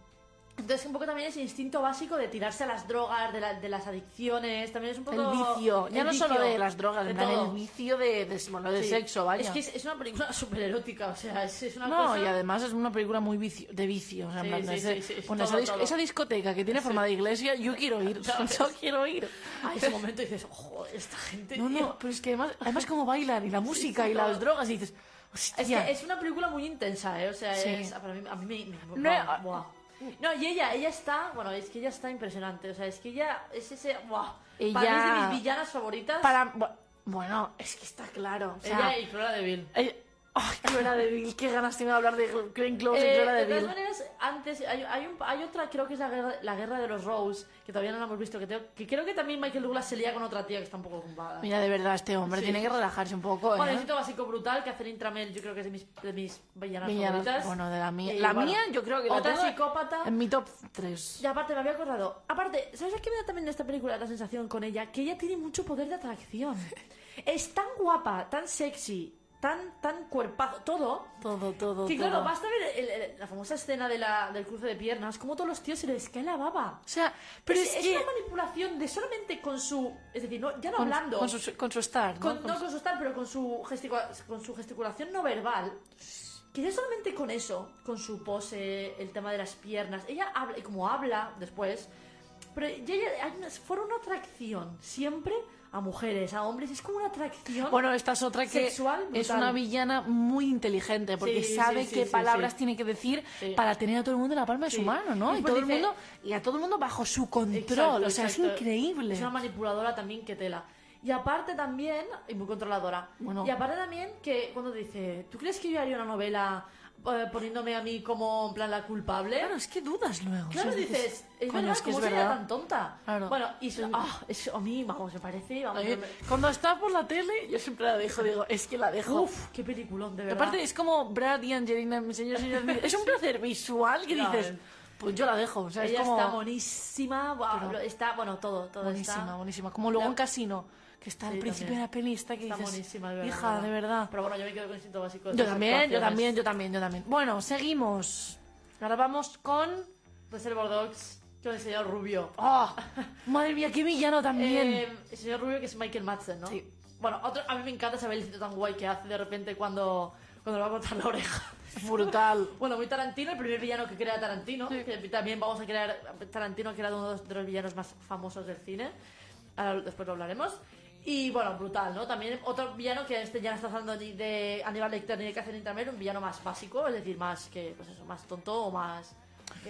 entonces, un poco también ese instinto básico de tirarse a las drogas, de, la- de las adicciones. También es un poco. El vicio, ya el no solo vicio, de las drogas, de en plan, el vicio de, de, bueno, de Sí. sexo, vaya. Es que es, es una película súper erótica, o sea, es, es una no, cosa. y además es una película muy vicio, de vicio. O sea, en Sí, plan, sí, ese- bueno, todo, esa, dis- todo. esa discoteca que tiene forma de iglesia, yo quiero ir. yo quiero ir. A ese momento dices, joder, esta gente. No, tío". no, pero es que además, además como bailan y la música y todo. las drogas y dices, Es hostia. que es una película muy intensa, ¿eh? O sea, Sí. es, para mí, a mí me... me- a- buah. No, y ella, ella está, bueno, es que ella está impresionante, o sea, es que ella es ese, buah, para mí es de Ella- mis villanas favoritas, Para, bu- bueno, es que está claro. O sea, ella y Cruella de Vil. Eh, Ay, Cruella de Vil, qué ganas tengo de hablar de Glenn Close y Eh, Cruella de de todas Vil. maneras, antes hay, hay, un- hay otra, creo que es la guerra, la guerra de los Rose, que todavía no la hemos visto, que, tengo- que creo que también Michael Douglas se lía con otra tía que está un poco ocupada. Mira, de verdad, este hombre Sí. tiene que relajarse un poco, ¿eh? Bueno, el sitio básico brutal que hacer Intramel, yo creo que es de mis, de mis villanas, Villanas- favoritas. bueno, de la mía. La bueno, mía, yo creo que la Otra tengo psicópata. en mi top 3. Y aparte, me había acordado. Aparte, ¿sabes qué me da también de esta película la sensación con ella? Que ella tiene mucho poder de atracción. es tan guapa, tan sexy, tan, tan cuerpazo, todo. Todo, todo, Que todo. claro, basta ver el- el- la famosa escena de la, del cruce de piernas, como todos los tíos se les cae la baba. O sea, pero es, es, que... una manipulación de solamente con su. Es decir, no, ya no con, hablando. con su, con su star, ¿no? con- Con no su- con su estar, pero con su, gesticula- con su gesticulación no verbal. que ya solamente con eso, con su pose, el tema de las piernas, ella habla, y como habla después, pero ya, ya hay una, fuera una atracción siempre a mujeres, a hombres, es como una atracción. Bueno, esta es otra que Sexual, es una villana muy inteligente porque Sí, sabe sí, sí, qué palabras tiene que decir para tener a todo el mundo en la palma de su mano, ¿no? Y Y, todo el mundo y a todo el mundo bajo su control, Exacto, o sea, exacto. es increíble. Es una manipuladora también que tela. Y aparte también, y muy controladora. Bueno. Y aparte también que cuando dice, ¿tú crees que yo haría una novela eh, poniéndome a mí como en plan la culpable? Claro, es que dudas luego. Claro, o sea, dices, es coño, verdad, es que ¿cómo es sería verdad. tan tonta? Claro. Bueno, y eso, ah, eso a mí, vamos, me parece, vamos, me- Cuando está por la tele, yo siempre la dejo, digo, es que la dejo. Uf, qué peliculón, de verdad. Aparte, es como Brad y Angelina, mi señor, señor Smith. Es un placer visual que dices, pues yo la dejo. O sea, Ella es como está buenísima, lo- está, bueno, todo, todo buenísima, está... buenísima. Como luego La- en Casino, que está al Sí, principio también. de la peli, está que Está dices, buenísima, de verdad. hija, de verdad. Pero bueno, yo me quedo con el instinto básico. de Yo también, yo también, yo también, yo también. Bueno, seguimos. Ahora vamos con... Reservoir Dogs con el señor Rubio. ¡Oh! Madre mía, qué villano también. Eh, el señor Rubio que es Michael Madsen, ¿no? Sí. Bueno, otro, a mí me encanta ese bailecito tan guay que hace de repente cuando, cuando le va a cortar la oreja. Brutal. Bueno, muy Tarantino, el primer villano que crea Tarantino. Que también vamos a crear. Tarantino ha creado uno de los villanos más famosos del cine. Ahora después lo hablaremos. Y bueno, brutal, ¿no? También otro villano que este ya está hablando de Aníbal Lecter ni de Catherine Intermedio, un villano más básico, es decir, más que, pues eso, más tonto o más.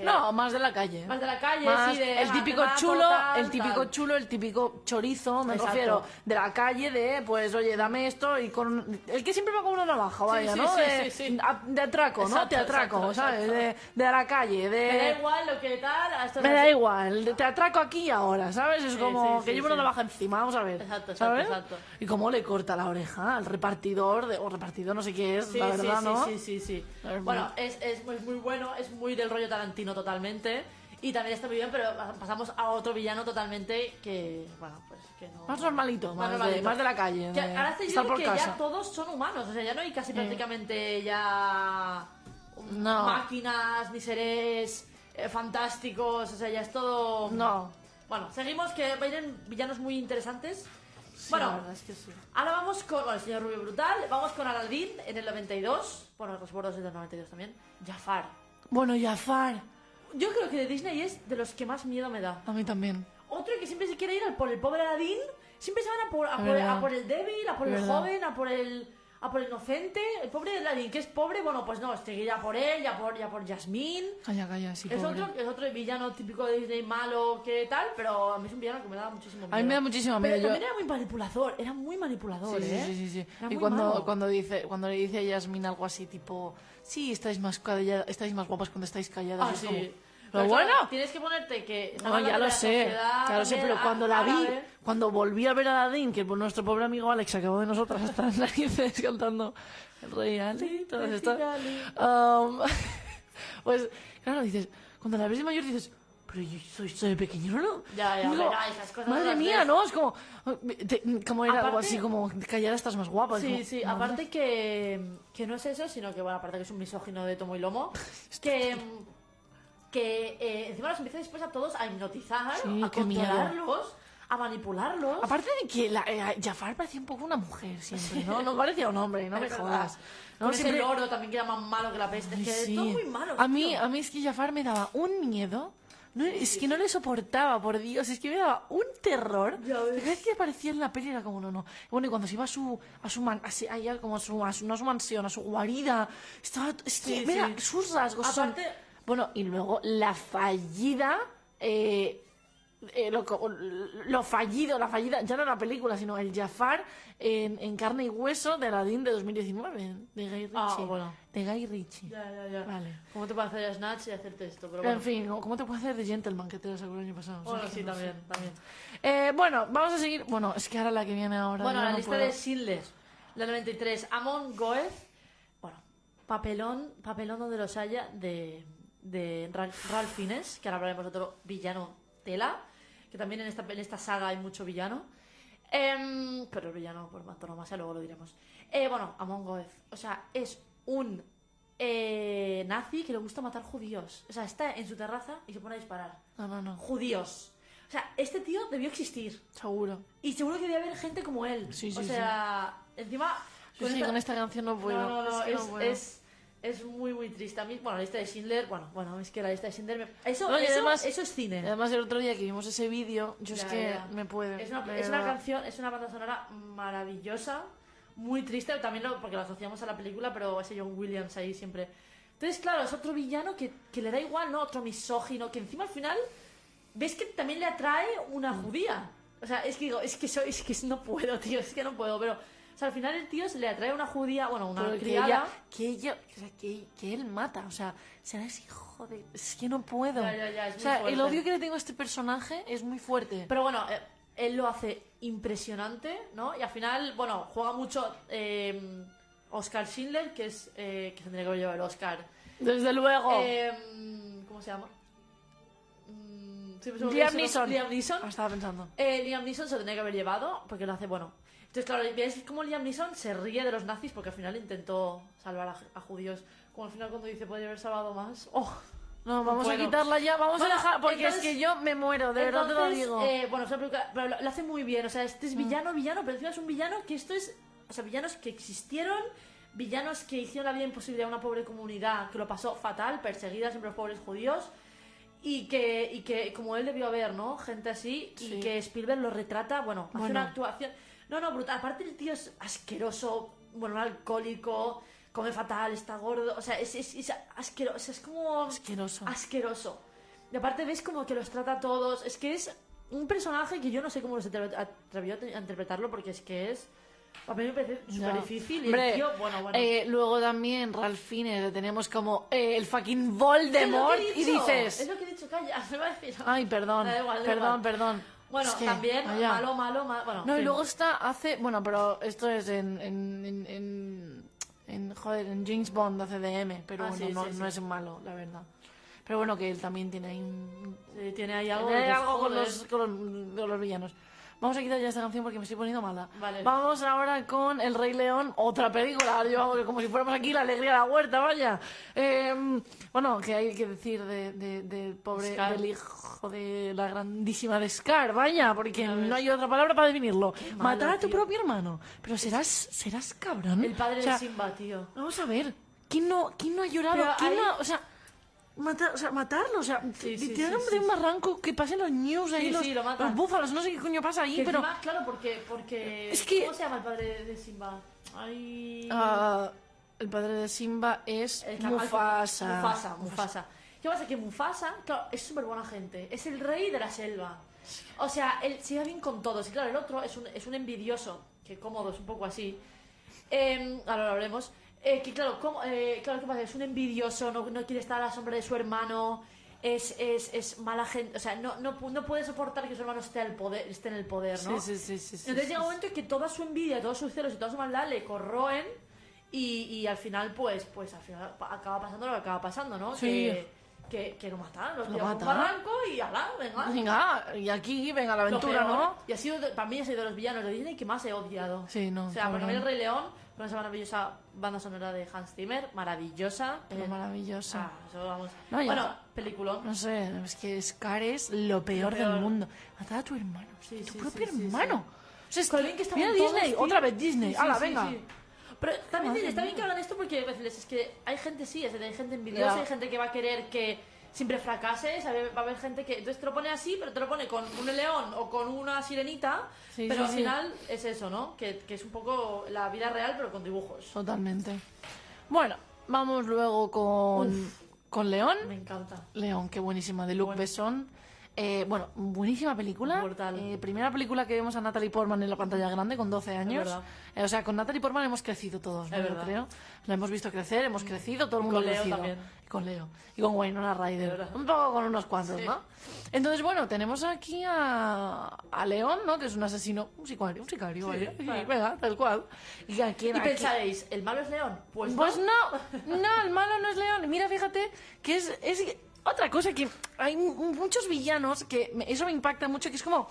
No, más de la calle. Más de la calle, Más sí, de. el típico chulo, el típico tal. chulo, el típico chorizo, me Exacto. refiero, de la calle, de pues oye, dame esto y con el que siempre va con una navaja, vaya, sí, ¿no? sí, de, sí, sí. a- de atraco, ¿no? Exacto, Te atraco, exacto, ¿sabes? exacto. De, de la calle, de Me da igual lo que tal. Me da igual, te atraco aquí y ahora, ¿sabes? Es Sí, como sí, que sí, llevo sí. una navaja encima, vamos a ver. Exacto, exacto, ¿sabes? exacto. Y cómo le corta la oreja al repartidor, de, o repartidor, no sé qué es, Sí, la sí, verdad, sí, ¿no? sí, sí, sí. Bueno, es, es muy, muy bueno, es muy del rollo Tarantino totalmente. Y también está muy bien, pero pasamos a otro villano totalmente que, bueno, pues que no... Más normalito, más, De, normalito. más de la calle. Que de ahora estoy viendo que casa. ya todos son humanos, o sea, ya no hay casi prácticamente ya No. máquinas ni seres eh, fantásticos, o sea, ya es todo... No. Bueno, seguimos que vienen villanos muy interesantes. Sí, bueno, es que sí. Ahora vamos con bueno, el señor Rubio Brutal, vamos con Aladdin en el 92, bueno, los bordos del 92 también, Jafar. Bueno, Jafar, Yo creo que de Disney es de los que más miedo me da. a mí también. Otro que siempre se quiere ir al por el pobre Aladdin, siempre se van a por, a por, a por el débil, a por el joven, a por el, a por el inocente. El pobre de Aladdin, que es pobre, bueno, pues no, seguirá por él, ya por, ya por Jasmine. Calla, calla, sí, Es pobre. otro, es otro villano típico de Disney malo que tal, pero a mí es un villano que me da muchísimo miedo. A mí me da muchísimo Pero miedo, yo- también era muy manipulador, era muy manipulador, Sí, ¿eh? sí, sí, sí. Y cuando, cuando, dice, cuando le dice a Yasmin algo así, tipo, sí, estáis más, calla- estáis más guapas cuando estáis calladas. Ah, es sí. como, Pero Pero bueno, claro, tienes que ponerte que... no, ya lo sé, ya lo sé, pero cuando la vi, cuando volví a ver a Aladdin, que pues, nuestro pobre amigo Alex acabó de nosotras hasta las narices cantando el Rey Ali, todas estas. Um, pues, claro, dices, cuando la ves de mayor dices, pero yo soy, soy pequeño, ¿no? Ya, ya, Digo, verá, esas cosas no Madre mía. ¿no? Es como, te- como era algo Aparte- así, como callada estás más guapa. Sí, como, sí, madre. aparte que, que no es eso, sino que, bueno, aparte que es un misógino de tomo y lomo, que, que eh, encima los empieza después a todos a hipnotizar, Sí, a controlarlos, a manipularlos. Aparte de que la, eh, Jafar parecía un poco una mujer siempre, ¿no? No parecía un hombre, no me jodas. Con No, ese siempre- loro también que era más malo que la peste. Ay, es que sí. todo muy malo. A mí, tío. a mí es que Jafar me daba un miedo. No, es que no le soportaba, por Dios. Es que me daba un terror. Cada vez que aparecía en la peli era como, no, no. Bueno, y cuando se iba a su, a su, man, así, allá como a su, a su- no a su mansión, a su guarida, estaba, es que, Sí, mira, sí. sus rasgos son... Bueno, y luego la fallida... eh, eh, lo, lo fallido, la fallida, ya no la película, sino el Jafar en, en carne y hueso de Aladdin de 2019, de Guy Ritchie. Ah, bueno. De Guy Ritchie. Ya, ya, ya. Vale. ¿Cómo te puede hacer Snatch y hacerte esto? Pero En fin. ¿cómo te puede hacer de Gentleman que te lo sacó el año pasado? Bueno, sí, no también, sé. también. Eh, bueno, vamos a seguir. Bueno, es que ahora la que viene ahora. Bueno, la no lista puedo. de Schindler, la 93, Amon Goeth, bueno, papelón, papelón donde los haya de, de Ra- Ralph Fiennes, que ahora hablaremos de otro villano tela, que también en esta, en esta saga hay mucho villano. Em, pero el villano por antonomasia luego lo diremos. Eh, bueno, Amon Goeth, o sea, es un eh, nazi que le gusta matar judíos. O sea, está en su terraza y se pone a disparar. No, no, no. Judíos. O sea, este tío debió existir. Seguro. Y seguro que debe haber gente como él. Sí, sí, o sea, encima. Sí, sí, con esta canción no puedo. No, no, no, Es que es, no puedo. es- Es muy, muy triste. A mí, bueno, la lista de Schindler, bueno, bueno, es que la lista de Schindler... me- Eso, No, eso, además- eso es cine. Además el otro día que vimos ese vídeo, yo es Ya, que ya. me puede. Es una, de es una canción, es una banda sonora maravillosa, muy triste, también lo- porque lo asociamos a la película, pero ese John Williams ahí siempre. Entonces, claro, es otro villano que, que le da igual, ¿no? Otro misógino, que encima al final ves que también le atrae una judía. O sea, es que digo, es que soy, es que no puedo, tío, es que no puedo, pero. O sea, al final el tío se le atrae una judía, bueno, una Pero que criada. ella, que ella, o sea, que, que él mata, o sea, será ese hijo de... Es que no puedo. Ya, ya, ya, es o muy sea, el odio que le tengo a este personaje es muy fuerte. Pero bueno, eh, él lo hace impresionante, ¿no? Y al final, bueno, juega mucho eh, Oscar Schindler, que es eh, que se tendría que haber llevado el Oscar. Desde luego. Eh, ¿Cómo se llama? Mm, Liam. Neeson. Liam Neeson. Ah, estaba pensando. Eh, Liam Neeson se lo tendría que haber llevado porque lo hace bueno. Entonces, claro, ves cómo Liam Neeson se ríe de los nazis porque al final intentó salvar a, a judíos. Como al final cuando dice podría haber salvado más. ¡Oh! No, vamos Bueno. a quitarla ya, vamos Bueno, a dejar, porque entonces- es que yo me muero, de verdad te lo Entonces, digo. eh, bueno, pero lo, lo hace muy bien. O sea, este es villano, villano, pero encima es un villano que esto es. O sea, villanos que existieron, villanos que hicieron la vida imposible a una pobre comunidad que lo pasó fatal, perseguida siempre los pobres judíos. Y que, y que como él debió haber, ¿no? Gente así. Sí. Y que Spielberg lo retrata, bueno, hace Bueno. una actuación. No, no, brutal. Aparte, el tío es asqueroso, bueno, alcohólico, come fatal, está gordo. O sea, es, es, es asqueroso. Es como Asqueroso. asqueroso. Y aparte ves como que los trata a todos. Es que es un personaje que yo no sé cómo se atre- atrevió a te- a interpretarlo porque es que es... A mí me parece súper difícil. Hombre, el tío, bueno, bueno. eh, luego también Ralph Fiennes le tenemos como eh, el fucking lo Voldemort y dices... Es lo que he dicho, calla. Me va a decir... Ay, perdón, Da igual, da perdón, igual. perdón. Bueno, Es que, también malo, malo, malo. Bueno, No, y luego está, hace, bueno, pero esto es en, en, en, en, en, joder, en James Bond hace DM, pero Ah, bueno, sí, no, sí, no sí. es malo, la verdad. Pero bueno, que él también tiene ahí un- tiene ahí algo, tiene de algo con, joder. los, con, los, con los villanos. Vamos a quitar ya esta canción porque me estoy poniendo mala. Vale. Vamos ahora con El Rey León, otra película. Yo, como si fuéramos aquí la alegría de la huerta, vaya. Eh, bueno, que hay que decir de- de- del pobre, Scar. del hijo de la grandísima de Scar, vaya, porque no hay otra palabra para definirlo. malo, Matar a tu tío. propio hermano. Pero serás, serás cabrón. El padre O sea, de Simba, tío. Vamos a ver, ¿quién no, quién no ha llorado? ¿Quién ahí- no, o sea, matar, o sea, matarlo, o sea, Sí, sí, de un barranco, que pasen los news ahí, los, lo búfalos, no sé qué coño pasa ahí, Que pero... encima, claro, porque, porque... Es que- ¿Cómo se llama el padre de Simba? Ay... Ah, el padre de Simba es El ca- Mufasa. Mufasa, Mufasa. ¿Qué pasa? Que Mufasa, claro, es súper buena gente. Es el rey de la selva. O sea, él se lleva bien con todos. Y claro, el otro es un, es un envidioso, que cómodo, es un poco así. Eh, ahora lo hablaremos. Eh, que claro, ¿cómo- eh, claro, ¿qué pasa? Es un envidioso, no, no quiere estar a la sombra de su hermano. Es, es, es mala gente. O sea, no, no, no puede soportar que su hermano esté, al poder, esté en el poder, ¿no? Sí, sí, sí, sí, Entonces llega un momento en que toda su envidia, todos sus celos y toda su maldad le corroen y, y al final, pues, pues al final acaba pasando lo que acaba pasando, ¿no? Sí. Que, que, que lo matan, lo Lo a un matan. barranco y ala, venga. Venga, y aquí, venga la aventura, peor. ¿no? Y ha sido, para mí ha sido de los villanos de Disney que más he odiado. Sí, no, O sea, porque a mí el Rey León, con esa maravillosa banda sonora de Hans Zimmer, maravillosa. Pero Eh, maravillosa. ah, eso vamos. No, ya bueno, está. peliculón. No sé, es que Scar es lo peor, peor. del mundo. Matar a tu hermano, Sí, tu sí, propio sí, hermano. O sea, es que, mira todos, Disney, otra vez Disney. ¡Hala, venga! Pero también Madre está bien que hagan esto porque a veces es que hay gente sí, es decir, hay gente envidiosa, Ya. hay gente que va a querer que siempre fracase, ¿sabe? va a haber gente que entonces te lo pone así, pero te lo pone con un león o con una sirenita, Sí, pero sí, al sí. final es eso, ¿no? Que, que es un poco la vida real pero con dibujos. Totalmente. Bueno, vamos luego con, con León. Me encanta. León, qué buenísima, de Luc Bueno. Besson. Eh, bueno, buenísima película. Eh, primera película que vemos a Natalie Portman en la pantalla grande con 12 años. Eh, o sea, con Natalie Portman hemos crecido todos, ¿no? Yo verdad. creo. La hemos visto crecer, hemos crecido, todo el Y mundo con ha Leo crecido. también. Y con Leo. Y con Es Ryder. Un poco con unos cuantos, Sí. ¿no? Entonces, bueno, tenemos aquí a, a León, ¿no? Que es un asesino, un sicario, un sicario, Sí, ¿vale? Vale. venga, tal cual. Y aquí, Y aquí- pensaréis, ¿el malo es león? Pues, pues no. no, no, el malo no es León. Y Mira, fíjate que es, es otra cosa que hay mu- muchos villanos que me- eso me impacta mucho, que es como,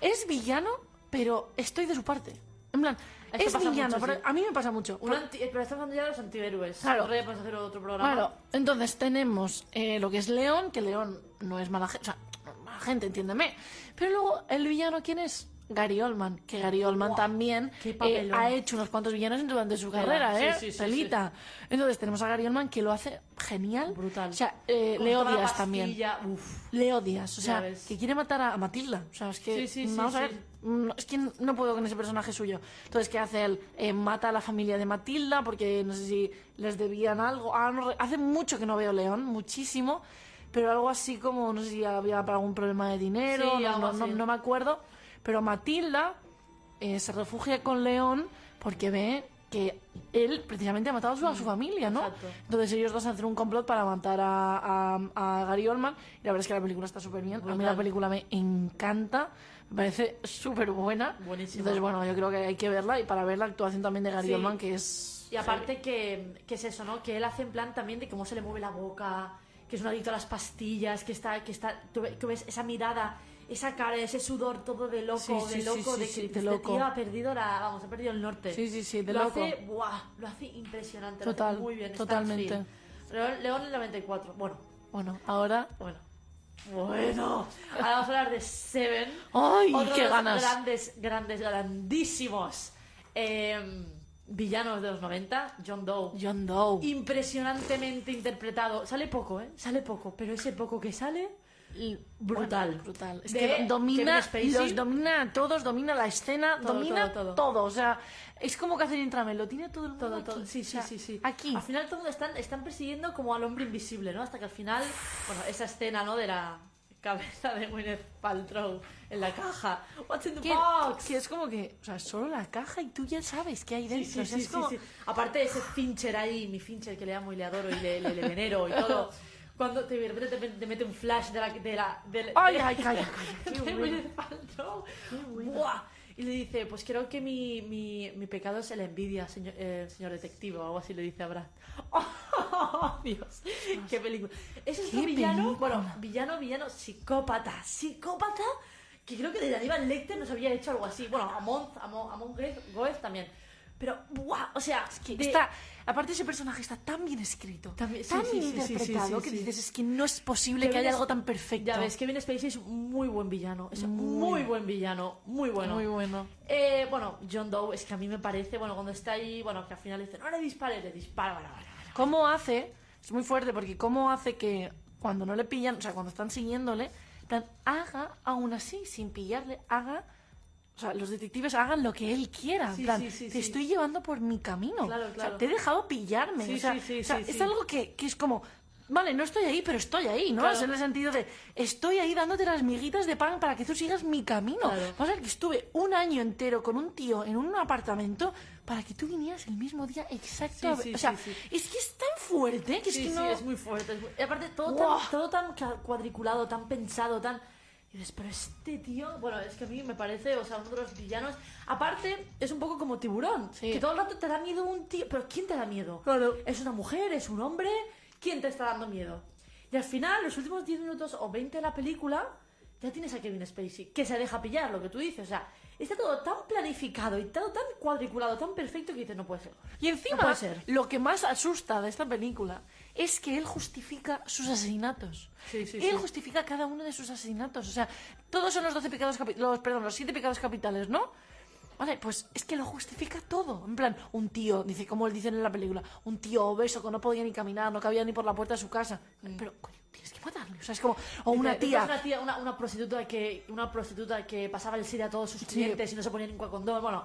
es villano, pero estoy de su parte. En plan, Esto es pasa villano, mucho, pero sí. a mí me pasa mucho. Un anti- pero estamos hablando ya de los antihéroes. Claro. Hacer otro programa. Claro, entonces tenemos eh, lo que es León, que León no es mala gente, o sea, mala gente, entiéndeme. Pero luego, ¿el villano quién es? Gary Oldman, que Gary Oldman también qué eh, ha hecho unos cuantos villanos durante su carrera, sí, ¿eh? sí, sí, Telita. Entonces tenemos a Gary Oldman que lo hace genial. Brutal. O sea, eh, le odias también. uf. Le odias, o sea, que quiere matar a, a Matilda. O sea, es que. Vamos a ver. mm, Es que no puedo con ese personaje suyo. Entonces, ¿qué hace él? Eh, mata a la familia de Matilda porque no sé si les debían algo. Ah, no hace mucho que no veo León, muchísimo. Pero algo así como, no sé si había algún problema de dinero, no, no me acuerdo. Pero Matilda eh, se refugia con León porque ve que él precisamente ha matado a su, a su familia, ¿no? exacto. Entonces ellos dos hacen un complot para matar a, a- a Gary Oldman y la verdad es que la película está súper bien. A mí la película me encanta, me parece súper buena. Buenísima. Entonces, bueno, yo creo que hay que verla y para ver la actuación también de Gary Sí. Oldman, que es... Y aparte que, que es eso, ¿no? Que él hace en plan también de cómo se le mueve la boca, que es un adicto a las pastillas, que está, que está, tú ves esa mirada, esa cara, ese sudor todo de loco, Sí, sí, de loco, sí, de que de loco. tío ha perdido la, vamos, ha perdido el norte. Sí, sí, sí, de lo loco. hace, buah, lo hace impresionante, lo Total, hace muy bien. totalmente. León, León el 94, bueno, Bueno, ahora... bueno. Bueno, ahora vamos a hablar de Seven. ¡Ay, Otro qué de los ganas! Grandes, grandes, grandísimos eh, villanos de los 90, John Doe. John Doe. Impresionantemente interpretado. Sale poco, ¿eh? Sale poco, pero ese poco que sale, brutal. Brutal. Es De que domina, los domina a todos, domina la escena, Todo, domina todo, todo, todo. O sea, es como Catherine Tramel, lo tiene todo el mundo Todo, aquí. todo. Sí, O sí, sea, sí, sí. Aquí. Al final todo el mundo están, están persiguiendo como al hombre invisible, ¿no? Hasta que al final, bueno, esa escena, ¿no? De la cabeza de Gwyneth Paltrow en la caja. What's in the que, box? que es como que, o sea, solo la caja y tú ya sabes qué hay Sí, dentro. sí, o sea, sí, es sí, como- sí. Aparte ese Fincher ahí, mi Fincher que le amo y le adoro y le, le, le venero y todo. Cuando te, te, te mete un flash de la... De la de, Ay, de- ay, de Qué bueno. Paltrow. Buah. Y le dice, pues creo que mi, mi, mi pecado es la envidia, señor, eh, señor detective, o algo así le dice a Brad. ¡Oh, Dios! ¡Qué película! Ese es ¡Qué un villano, bueno, villano, villano, psicópata, psicópata, que creo que desde Aníbal Lecter nos había hecho algo así. Bueno, Amon Goeth- Goeth también. Pero, ¡buah! O sea, que de- está, aparte ese personaje está tan bien escrito, sí, tan sí, bien sí, interpretado, que dices, es que no es posible que Kevin haya es- algo tan perfecto. Ya ves, Kevin Spacey es muy buen villano. Es Muy. muy buen villano, muy bueno. Muy bueno. Eh, bueno, John Doe, es que a mí me parece, bueno, cuando está ahí, bueno, que al final dice, no le dispares, le dispara, vale, vale, vale. ¿Cómo hace? Es muy fuerte porque cómo hace que cuando no le pillan, o sea, cuando están siguiéndole, haga aún así, sin pillarle, haga, o sea, los detectives hagan lo que él quiera. Sí, en plan, sí, sí, te estoy llevando por mi camino. Claro, O sea, claro. te he dejado pillarme. Sí, o sea, sí, sí, o sea, es algo que, que es como, vale, no estoy ahí, pero estoy ahí, ¿no? Claro. Es en el sentido de, estoy ahí dándote las miguitas de pan para que tú sigas mi camino. Claro. Vamos a ver que estuve un año entero con un tío en un apartamento para que tú vinieras el mismo día exacto. O sea, es que es tan fuerte que Sí, es que sí, no... es muy fuerte. es muy- Y aparte, todo tan, todo tan cla- cuadriculado, tan pensado, tan... Y dices, pero este tío... Bueno, es que a mí me parece, o sea, uno de los villanos... Aparte, es un poco como tiburón. Sí. Que todo el rato te da miedo un tío... ¿Pero quién te da miedo? Claro. ¿Es una mujer? ¿Es un hombre? ¿Quién te está dando miedo? Y al final, los últimos 10 minutos o 20 de la película, ya tienes a Kevin Spacey, que se deja pillar, lo que tú dices. O sea, está todo tan planificado y todo tan cuadriculado, tan perfecto que dices, no puede ser. Y encima, No puede ser. lo que más asusta de esta película es que él justifica sus asesinatos. Sí, sí, él sí. justifica cada uno de sus asesinatos. O sea, todos son los 12 pecados los Perdón, los 7 pecados capitales, ¿no? Vale, pues es que lo justifica todo. En plan, un tío, dice, como él dice en la película, un tío obeso que no podía ni caminar, no cabía ni por la puerta de su casa. Pero, coño, tienes que matarle. O sea, es como, o una tía. Una, tía una, una prostituta que una prostituta que pasaba el SIDA a todos sus clientes y no se ponía ningún condón. Bueno,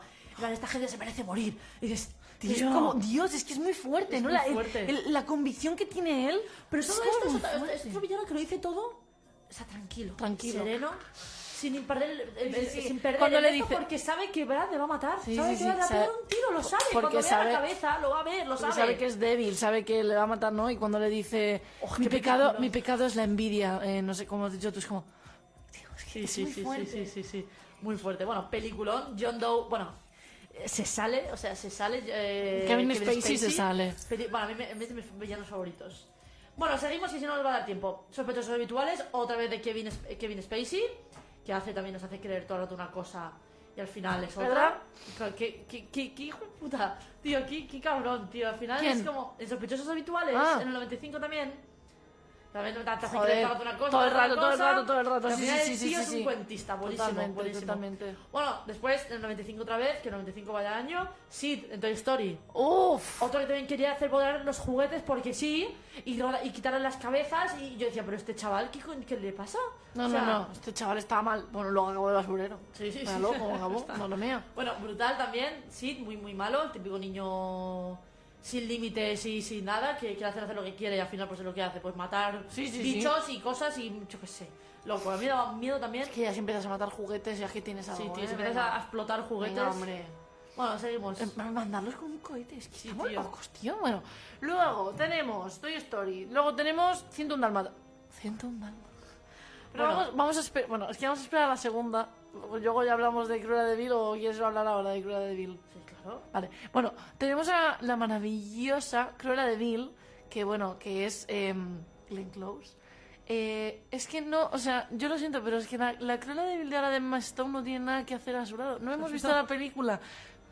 esta gente se merece morir. Y dices, Es tío. como, Dios, es que es muy fuerte, Es ¿no? muy la, fuerte. el- la convicción que tiene él. Pero es todo esto es otro, es villano que lo dice todo. Está tranquilo. Tranquilo. Sereno. Sin perder el, el- Sí, sí. sin perder Cuando el le dice- porque sabe que Brad le va a matar. Sí, sabe que sí, Brad le va a pegar un tiro, lo sabe. porque Cuando vea sabe- la cabeza, lo va a ver, lo sabe. sabe que es débil, sabe que le va a matar, ¿no? Y cuando le dice, Oh, mi, pecado, mi pecado es la envidia, eh, no sé cómo has dicho tú, es como, tío, es que es muy fuerte. sí, sí, sí, sí. Muy fuerte. Bueno, peliculón. John Doe, bueno, se sale, o sea, se sale. eh, Kevin Spacey se sale. Peli- Bueno, a mí me, es de mis villanos favoritos. Bueno, seguimos y si no nos va a dar tiempo. Sospechosos habituales, otra vez de Kevin, Sp- Kevin Spacey, que hace también nos hace creer todo el rato una cosa y al final es otra. ¿Qué, qué, qué, qué hijo de puta? Tío, qué, qué cabrón, tío. Al final ¿Quién? es como. En sospechosos habituales, Ah. en el 95 también. También te hace Joder, una cosa, todo el rato, todo el rato, todo el rato, sí, sí, sí, es un cuentista, buenísimo, Totalmente, buenísimo. totalmente. Bueno, después, en el 95 otra vez, que el 95 vaya año, Sid, en Toy Story. Uf. Otro que también quería hacer volar los juguetes porque sí, y, y quitarle las cabezas, y yo decía, pero este chaval, ¿qué, qué le pasa? No, O no, sea, no, este chaval estaba mal. Bueno, luego acabó de basurero. Sí, sí, sí. Acabó, no lo mía. Bueno, brutal también, Sid, muy, muy malo, el típico niño sin límites y sin nada, que quiere hacer, hacer lo que quiere y al final pues es lo que hace, pues matar Sí, sí, bichos y cosas y yo qué sé. Loco, a mí me daba miedo también. Que ya si empiezas a matar juguetes, ya que tienes algo. Sí, tío, ¿eh? si empiezas Venga. a, explotar juguetes. Venga, hombre. Bueno, seguimos. Eh, Mandarlos con un cohete, es que Sí, estamos tío. locos, tío. Bueno, luego tenemos Toy Story, luego tenemos 101 Dálmata. 101 Dálmata. Pero Bueno. vamos, vamos a esperar, bueno, es que vamos a esperar a la segunda. Luego ya hablamos de Cruella de Vil o quieres hablar ahora de Cruella de Vil. Sí, Vale, bueno, tenemos a la maravillosa Cruella de Vil, que bueno, que es em, Glenn Close. Eh, es que no, o sea, yo lo siento, pero es que la, la Cruella de Vil de ahora de Emma Stone no tiene nada que hacer a su lado. No hemos visto la película.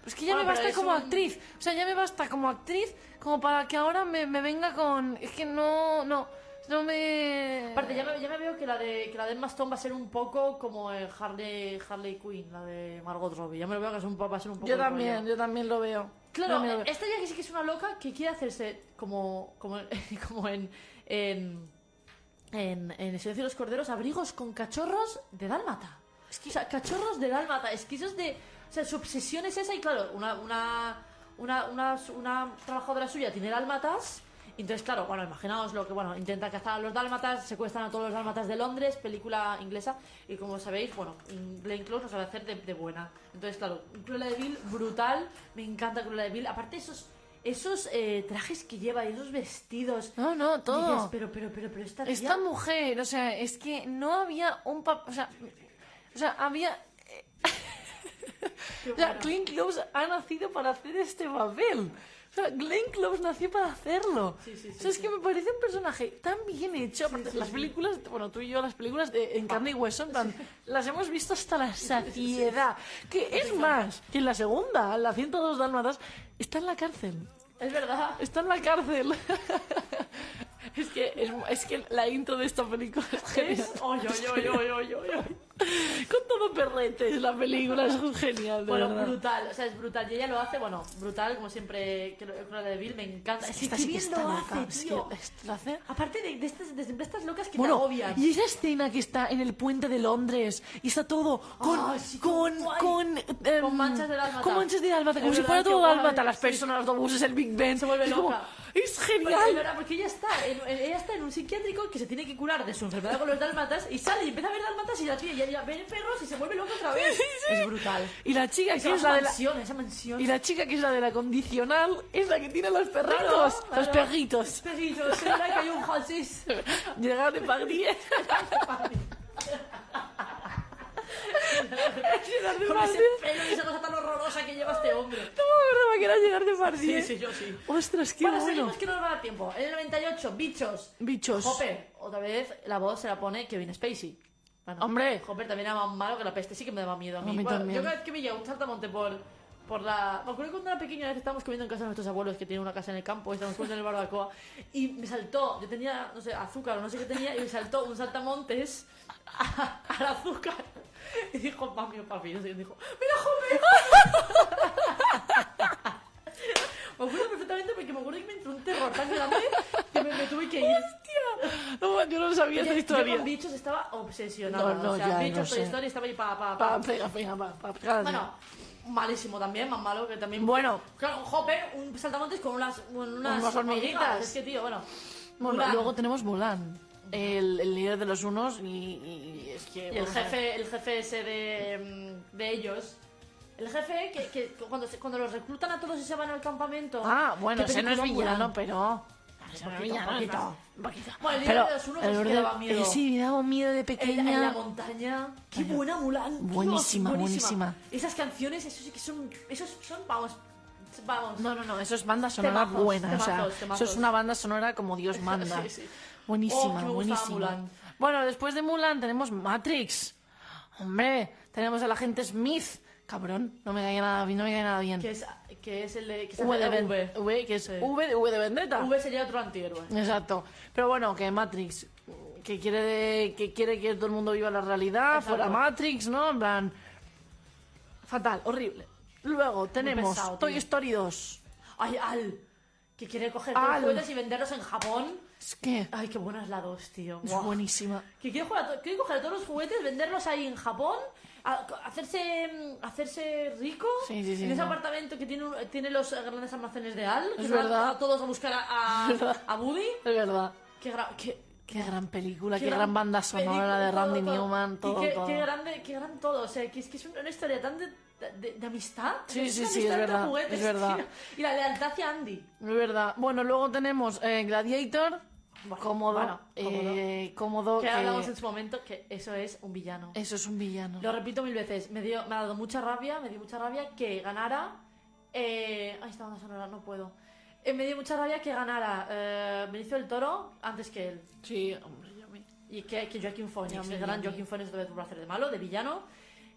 Es que ya Bueno, me basta como un- actriz. O sea, ya me basta como actriz como para que ahora me, me venga con... Es que no, no, no me... Aparte, ya me, ya me veo que la de que la de Emma Stone va a ser un poco como el Harley, Harley Quinn, la de Margot Robbie. Ya me lo veo que es un, va a ser un poco Yo también, rollo. yo también lo veo. Claro, También lo veo. esta ya que sí que es una loca que quiere hacerse como, como, como en, en, en, en El Silencio de los Corderos, abrigos con cachorros de dálmata. Es que, o sea, cachorros de dálmata. Es que eso es de... O sea, su obsesión es esa y claro, una, una, una, una, una trabajadora suya tiene dálmatas... Entonces, claro, bueno, imaginaos lo que, bueno, intenta cazar a los dálmatas, secuestran a todos los dálmatas de Londres, película inglesa, y como sabéis, bueno, Glenn Close nos sabe hacer de, de buena. Entonces, claro, Cruella de Vil, brutal, me encanta Cruella de Vil. Aparte, esos, esos eh, trajes que lleva y esos vestidos. No, no, todo. Dices, pero, pero, pero, pero esta tía... Esta mujer, o sea, es que no había un papel. O sea, o sea, había. o sea, Close ha nacido para hacer este papel. O sea, Glenn Close nació para hacerlo. Sí, sí, sí, o sea, es que me parece un personaje tan bien hecho. Las películas, bueno, tú y yo, las películas de, en carne y hueso, en plan, las hemos visto hasta la saciedad. Que es más, que en la segunda, la 102 Dálmatas, está en la cárcel. Es verdad. Está en la cárcel. es, que, es, es que la intro de esta película es genial. Es... Oy, oy, oy, oy, oy, oy, oy. Con todo perretes, la película es genial, de Bueno, verdad. brutal, o sea, es brutal. Y ella lo hace, bueno, brutal, como siempre, Cruella de Vil, me encanta. Es que sí que está lo loca, hace, es tío. que esto lo hace... Aparte de, de, estas, de, de estas locas que te Bueno, agobian. y esa escena que está en el puente de Londres y está todo con Ah, sí, con con, em, Con manchas de dálmata. con manchas de dálmata, como Es si verdad, fuera todo guay, dálmata, las personas, los autobuses, el Big Ben. Se vuelve es loca. es es genial. verdad, porque ella está, en- ella está en un psiquiátrico que se tiene que curar de su enfermedad con los dálmatas y sale y empieza a ver dálmatas y la tía ya, ya ve perros y se vuelve loca otra vez. Es brutal. Y la chica Esa que es la de la mansión, esa mansión. y la chica que es la de la condicional es la que tiene los perritos, Claro, los claro. perritos. Perritos, es verdad que hay un Francis. Llegar de Pardier. Llegar de Con ese pelo y esa cosa tan horrorosa que lleva este hombre. No me acordaba que era llegar de Pardier. Sí, sí, yo sí. Ostras, qué Bueno, bueno. seguimos que no nos va a dar tiempo. En el 98, bichos. Bichos. Hopper, otra vez la voz se la pone Kevin Spacey. Bueno, Hombre. Hopper también era más malo que la peste, sí que me daba miedo a mí. A mí Bueno. Yo cada vez que veía un saltamonte por, por la... Me acuerdo que cuando era pequeña, veces estábamos comiendo en casa de nuestros abuelos, que tienen una casa en el campo, y estábamos comiendo en el barbacoa, y me saltó, yo tenía, no sé, azúcar o no sé qué tenía, y me saltó un saltamontes al azúcar. Y dijo, mami o papi, no sé, y dijo, ¡Mira, Hopper! Me acuerdo perfectamente porque me acuerdo que me entró un terror tan grande que me, me tuve que ir. No, yo no sabía esta Yo historia. con bichos estaba obsesionada. No, no, o sea, ya, bichos, no Toy sé. Story estaba ahí pa, pa, Pa, pa. pega, pega, pa, pa, pega. Bueno, malísimo también, más malo que también. Bueno. Claro, un Hopper, un saltamontes con unas, unas, Unas hormiguitas. Es que, tío, bueno. Bueno, Mulan. luego tenemos Mulan, el, el líder de los unos y, y es que... Y el jefe, el jefe ese de, mm, de ellos. El jefe que, que cuando, se- cuando los reclutan a todos y se van al campamento. Ah, bueno, ¿qué ese no es villano, pero... Es poquito, un poquito. Bueno, el Pero de los el que daba miedo. eh, sí, me daba miedo de la, pequeña. en la montaña. Qué buena Mulan. Dios, Buenísima, buenísima. Esas canciones, eso sí que son. Esos son, vamos. Vamos. No, no, no, eso es banda sonora Temazos, buena. o sea, temazos, temazos. eso es una banda sonora como Dios manda. Sí, sí. Buenísima, Oh, buenísima. Bueno, después de Mulan tenemos Matrix. Hombre, tenemos al agente Smith, Cabrón, no me cae nada bien, no me cae nada bien. Que es, que es el de. Que V de Ven- V. V, que es Sí. V de V de Vendetta. V sería otro antihéroe. Exacto. Pero bueno, que Matrix, que quiere, de- que quiere que todo el mundo viva la realidad, Exacto. fuera Matrix, ¿no? En plan. Fatal, horrible. Luego tenemos pesado, Toy. Story 2. Ay, Al. Que quiere coger Al. todos los juguetes y venderlos en Japón. Es que Ay, qué buena es la 2, tío. es Buah. buenísima. Que quiere, jugar quiere coger todos los juguetes, venderlos ahí en Japón, a- hacerse, mm, hacerse rico Sí, sí, sí, en ese no. apartamento que tiene, tiene los grandes almacenes de Al. Que Es van verdad. a todos a buscar a, a, a Woody. Es verdad. Qué, gra- qué- Qué gran película, qué gran banda sonora película, de todo, Randy todo. Newman, Y todo, qué, todo. qué grande, qué gran todo. O sea, que es que es una historia tan de, de, de amistad. Sí, sí, sí, amistad es entre verdad, es verdad. tío. Y la lealtad hacia Andy. Es verdad. Bueno, luego tenemos eh, Gladiator, cómodo, bueno, eh, cómodo, Que que- hablamos en su momento que eso es un villano. eso es un villano. Lo repito mil veces, me, dio, me ha dado mucha rabia, me dio mucha rabia que ganara. Eh, ay, esta banda sonora, no puedo. Eh, me dio mucha rabia que ganara eh, Benicio del Toro antes que él. Sí, hombre, yo me... Y que, que Joaquin Phoenix, Yummy, el gran yummy. Joaquin Phoenix debe hacer de malo, de villano.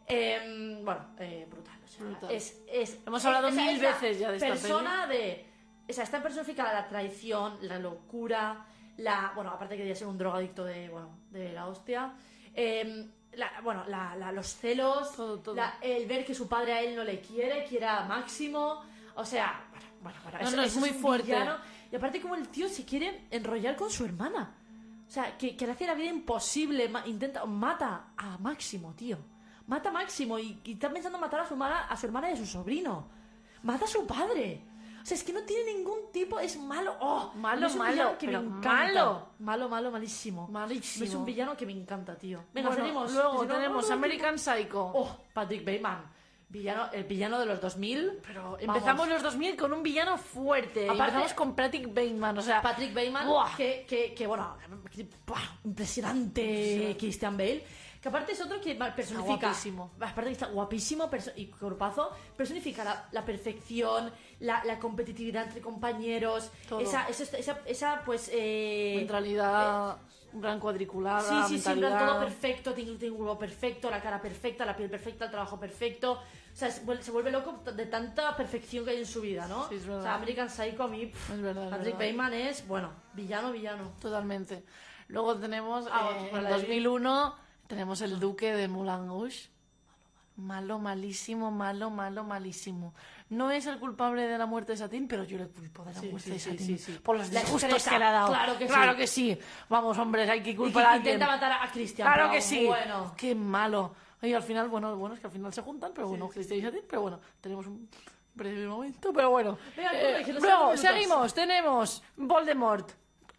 Eh, bueno, eh, brutal. o sea, Brutal. Es, es, Hemos hablado esa mil veces ya de esta persona de. O sea, está personificada la traición, la locura, la. Bueno, aparte que debía ser un drogadicto de. Bueno, de la hostia. Eh, la- bueno, la- la- los celos, Todo, todo. el ver que su padre a él no le quiere, quiere a Máximo. O sea, bueno, bueno, bueno, No, eso- no, es eso muy un fuerte. villano. Y aparte como el tío se quiere enrollar con su hermana. O sea, que, que le hace la vida imposible, ma- intenta, mata a Máximo, tío. Mata a Máximo y, y está pensando en matar a su, hermana, a su hermana y a su sobrino. Mata a su padre. O sea, es que no tiene ningún tipo, es malo. ¡Oh! Malo, es malo, que pero me encanta. malo. Malo, malo, malísimo. Malísimo. Es un villano que me encanta, tío. Venga, Bueno, seguimos. Luego Si no, tenemos no, no, American Psycho. Oh, Patrick Bateman. Villano, el villano de los 2000. Pero empezamos los 2000 con un villano fuerte. Aparte- empezamos con Patrick Bateman, o sea... Patrick Bateman, que, que, que, bueno, que- impresionante Christian Bale. Que aparte es otro que personifica. guapísimo. Aparte que está guapísimo y cuerpazo, personifica la, la perfección, la, la competitividad entre compañeros, Todo. esa, esa, esa, esa, pues. Eh, Mentalidad, gran cuadriculada, Sí, sí, siempre mentalidad... todo perfecto, tiene, un cuerpo perfecto, la cara perfecta, la piel perfecta, el trabajo perfecto. O sea, se vuelve, se vuelve loco de tanta perfección que hay en su vida, ¿no? Sí, es verdad. O sea, American Psycho a mí, pff, Es verdad, es Patrick verdad. Bateman es, bueno, villano, villano. Totalmente. Luego tenemos, Ah, eh, en la de- 2001, tenemos el duque de Moulin Rouge. Malo, malísimo, malo, malo, malísimo. No es el culpable de la muerte de Satín, pero yo le culpo de la Sí, muerte sí, de Satín. sí, sí. Por los disgustos que le ha dado. claro que sí. Claro que sí. Vamos, hombres, hay que Y que culpar a alguien. intenta matar a Christian. Claro pero que sí. Bueno. Qué malo. Y al final, bueno, bueno, es que al final se juntan, pero bueno, Cristian y Satín, pero bueno, tenemos un breve momento, pero bueno. Venga, Eh, seguimos, tenemos Voldemort.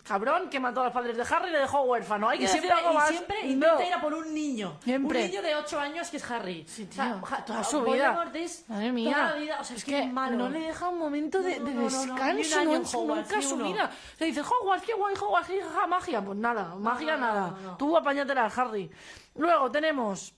Cabrón, que mató a los padres de Harry y le dejó huérfano. Hay que decir siempre, algo y más. siempre No. intenta ir a por un niño. Siempre. Un niño de 8 años que es Harry. Sí, O sea, tío, toda su vida. Es Madre mía. Toda la vida. O sea, es, que, es malo. no le deja un momento de, No, de no, no, no, no. descanso Hogwarts, nunca su vida. Se dice, Hogwarts, qué guay, Hogwarts, qué magia. Pues nada, magia no, no, nada. no, no. Tú apáñatela, Harry. Luego tenemos...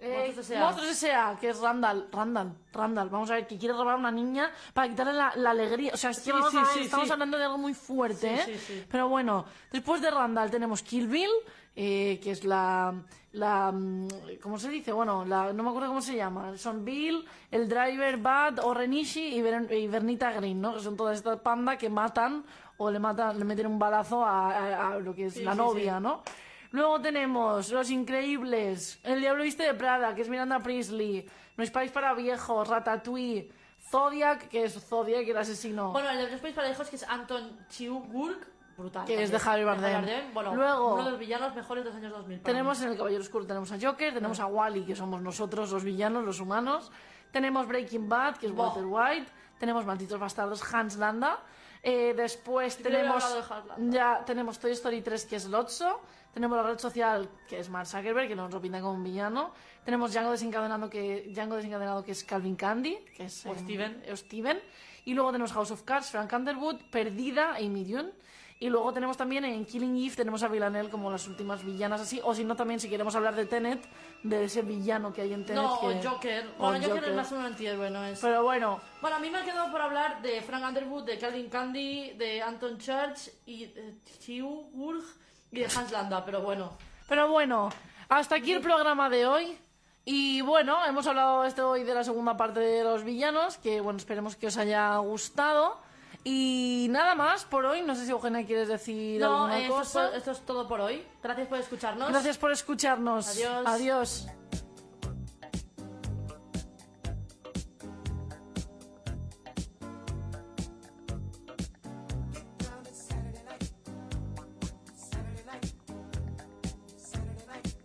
eh, Monstruos S.A.. Monstruos S.A., que es Randall, Randall, Randall. Vamos a ver, que quiere robar a una niña para quitarle la, la alegría. O sea, es que Sí, vamos sí, a ver, sí, estamos sí. hablando de algo muy fuerte, Sí, ¿eh? sí, sí. Pero bueno, después de Randall tenemos Kill Bill, eh, que es la, la... mm, ¿Cómo se dice? Bueno, la, no me acuerdo cómo se llama. Son Bill, el driver Bad, Orenishi y, Ver- y Bernita Green, ¿no? Que son todas estas pandas que matan o le matan, le meten un balazo a, a- a lo que es Sí, la sí, novia, sí. ¿no? Luego tenemos Los Increíbles, El Diablo Viste de Prada, que es Miranda Priestley, No es País para Viejos, Ratatouille, Zodiac, que es Zodiac, el asesino. Bueno, el de los países para hijos que es Anton Chigurh. Brutal. Que es de Javier Bardem. Bueno, Luego- uno de los villanos mejores de los años 2000. para Tenemos mí. en el Caballero Oscuro tenemos a Joker, tenemos a Wally, que somos nosotros los villanos, los humanos. Tenemos Breaking Bad, que es Buah. Walter White. Tenemos Malditos Bastardos, Hans Landa. Eh, después no tenemos ya tenemos Toy Story 3, que es Lotso. Tenemos la red social, que es Mark Zuckerberg, que nos lo pinta como un villano. Tenemos Django desencadenado, que, Django desencadenado, que es Calvin Candy, que es O em, Steven. o Steven. Y luego tenemos House of Cards, Frank Underwood, Perdida, Amy Dune. Y luego tenemos también en Killing Eve, tenemos a Villanelle como las últimas villanas así. O si no, también si queremos hablar de Tenet, de ese villano que hay en Tenet. No, que... o Joker. Bueno, Joker, Joker. es más un antihéroe, no es. Pero bueno, Bueno, a mí me ha quedado por hablar de Frank Underwood, de Calvin Candy, de Anton Church y de Chigurh y de Hans Landa, pero bueno. pero bueno, hasta aquí el programa de hoy. Y bueno, hemos hablado esto hoy de la segunda parte de los villanos, que bueno, esperemos que os haya gustado. Y nada más por hoy. No sé si Eugenia quieres decir No, alguna eh, esto, es, cosa. esto es todo por hoy. Gracias por escucharnos. Gracias por escucharnos. Adiós. Adiós.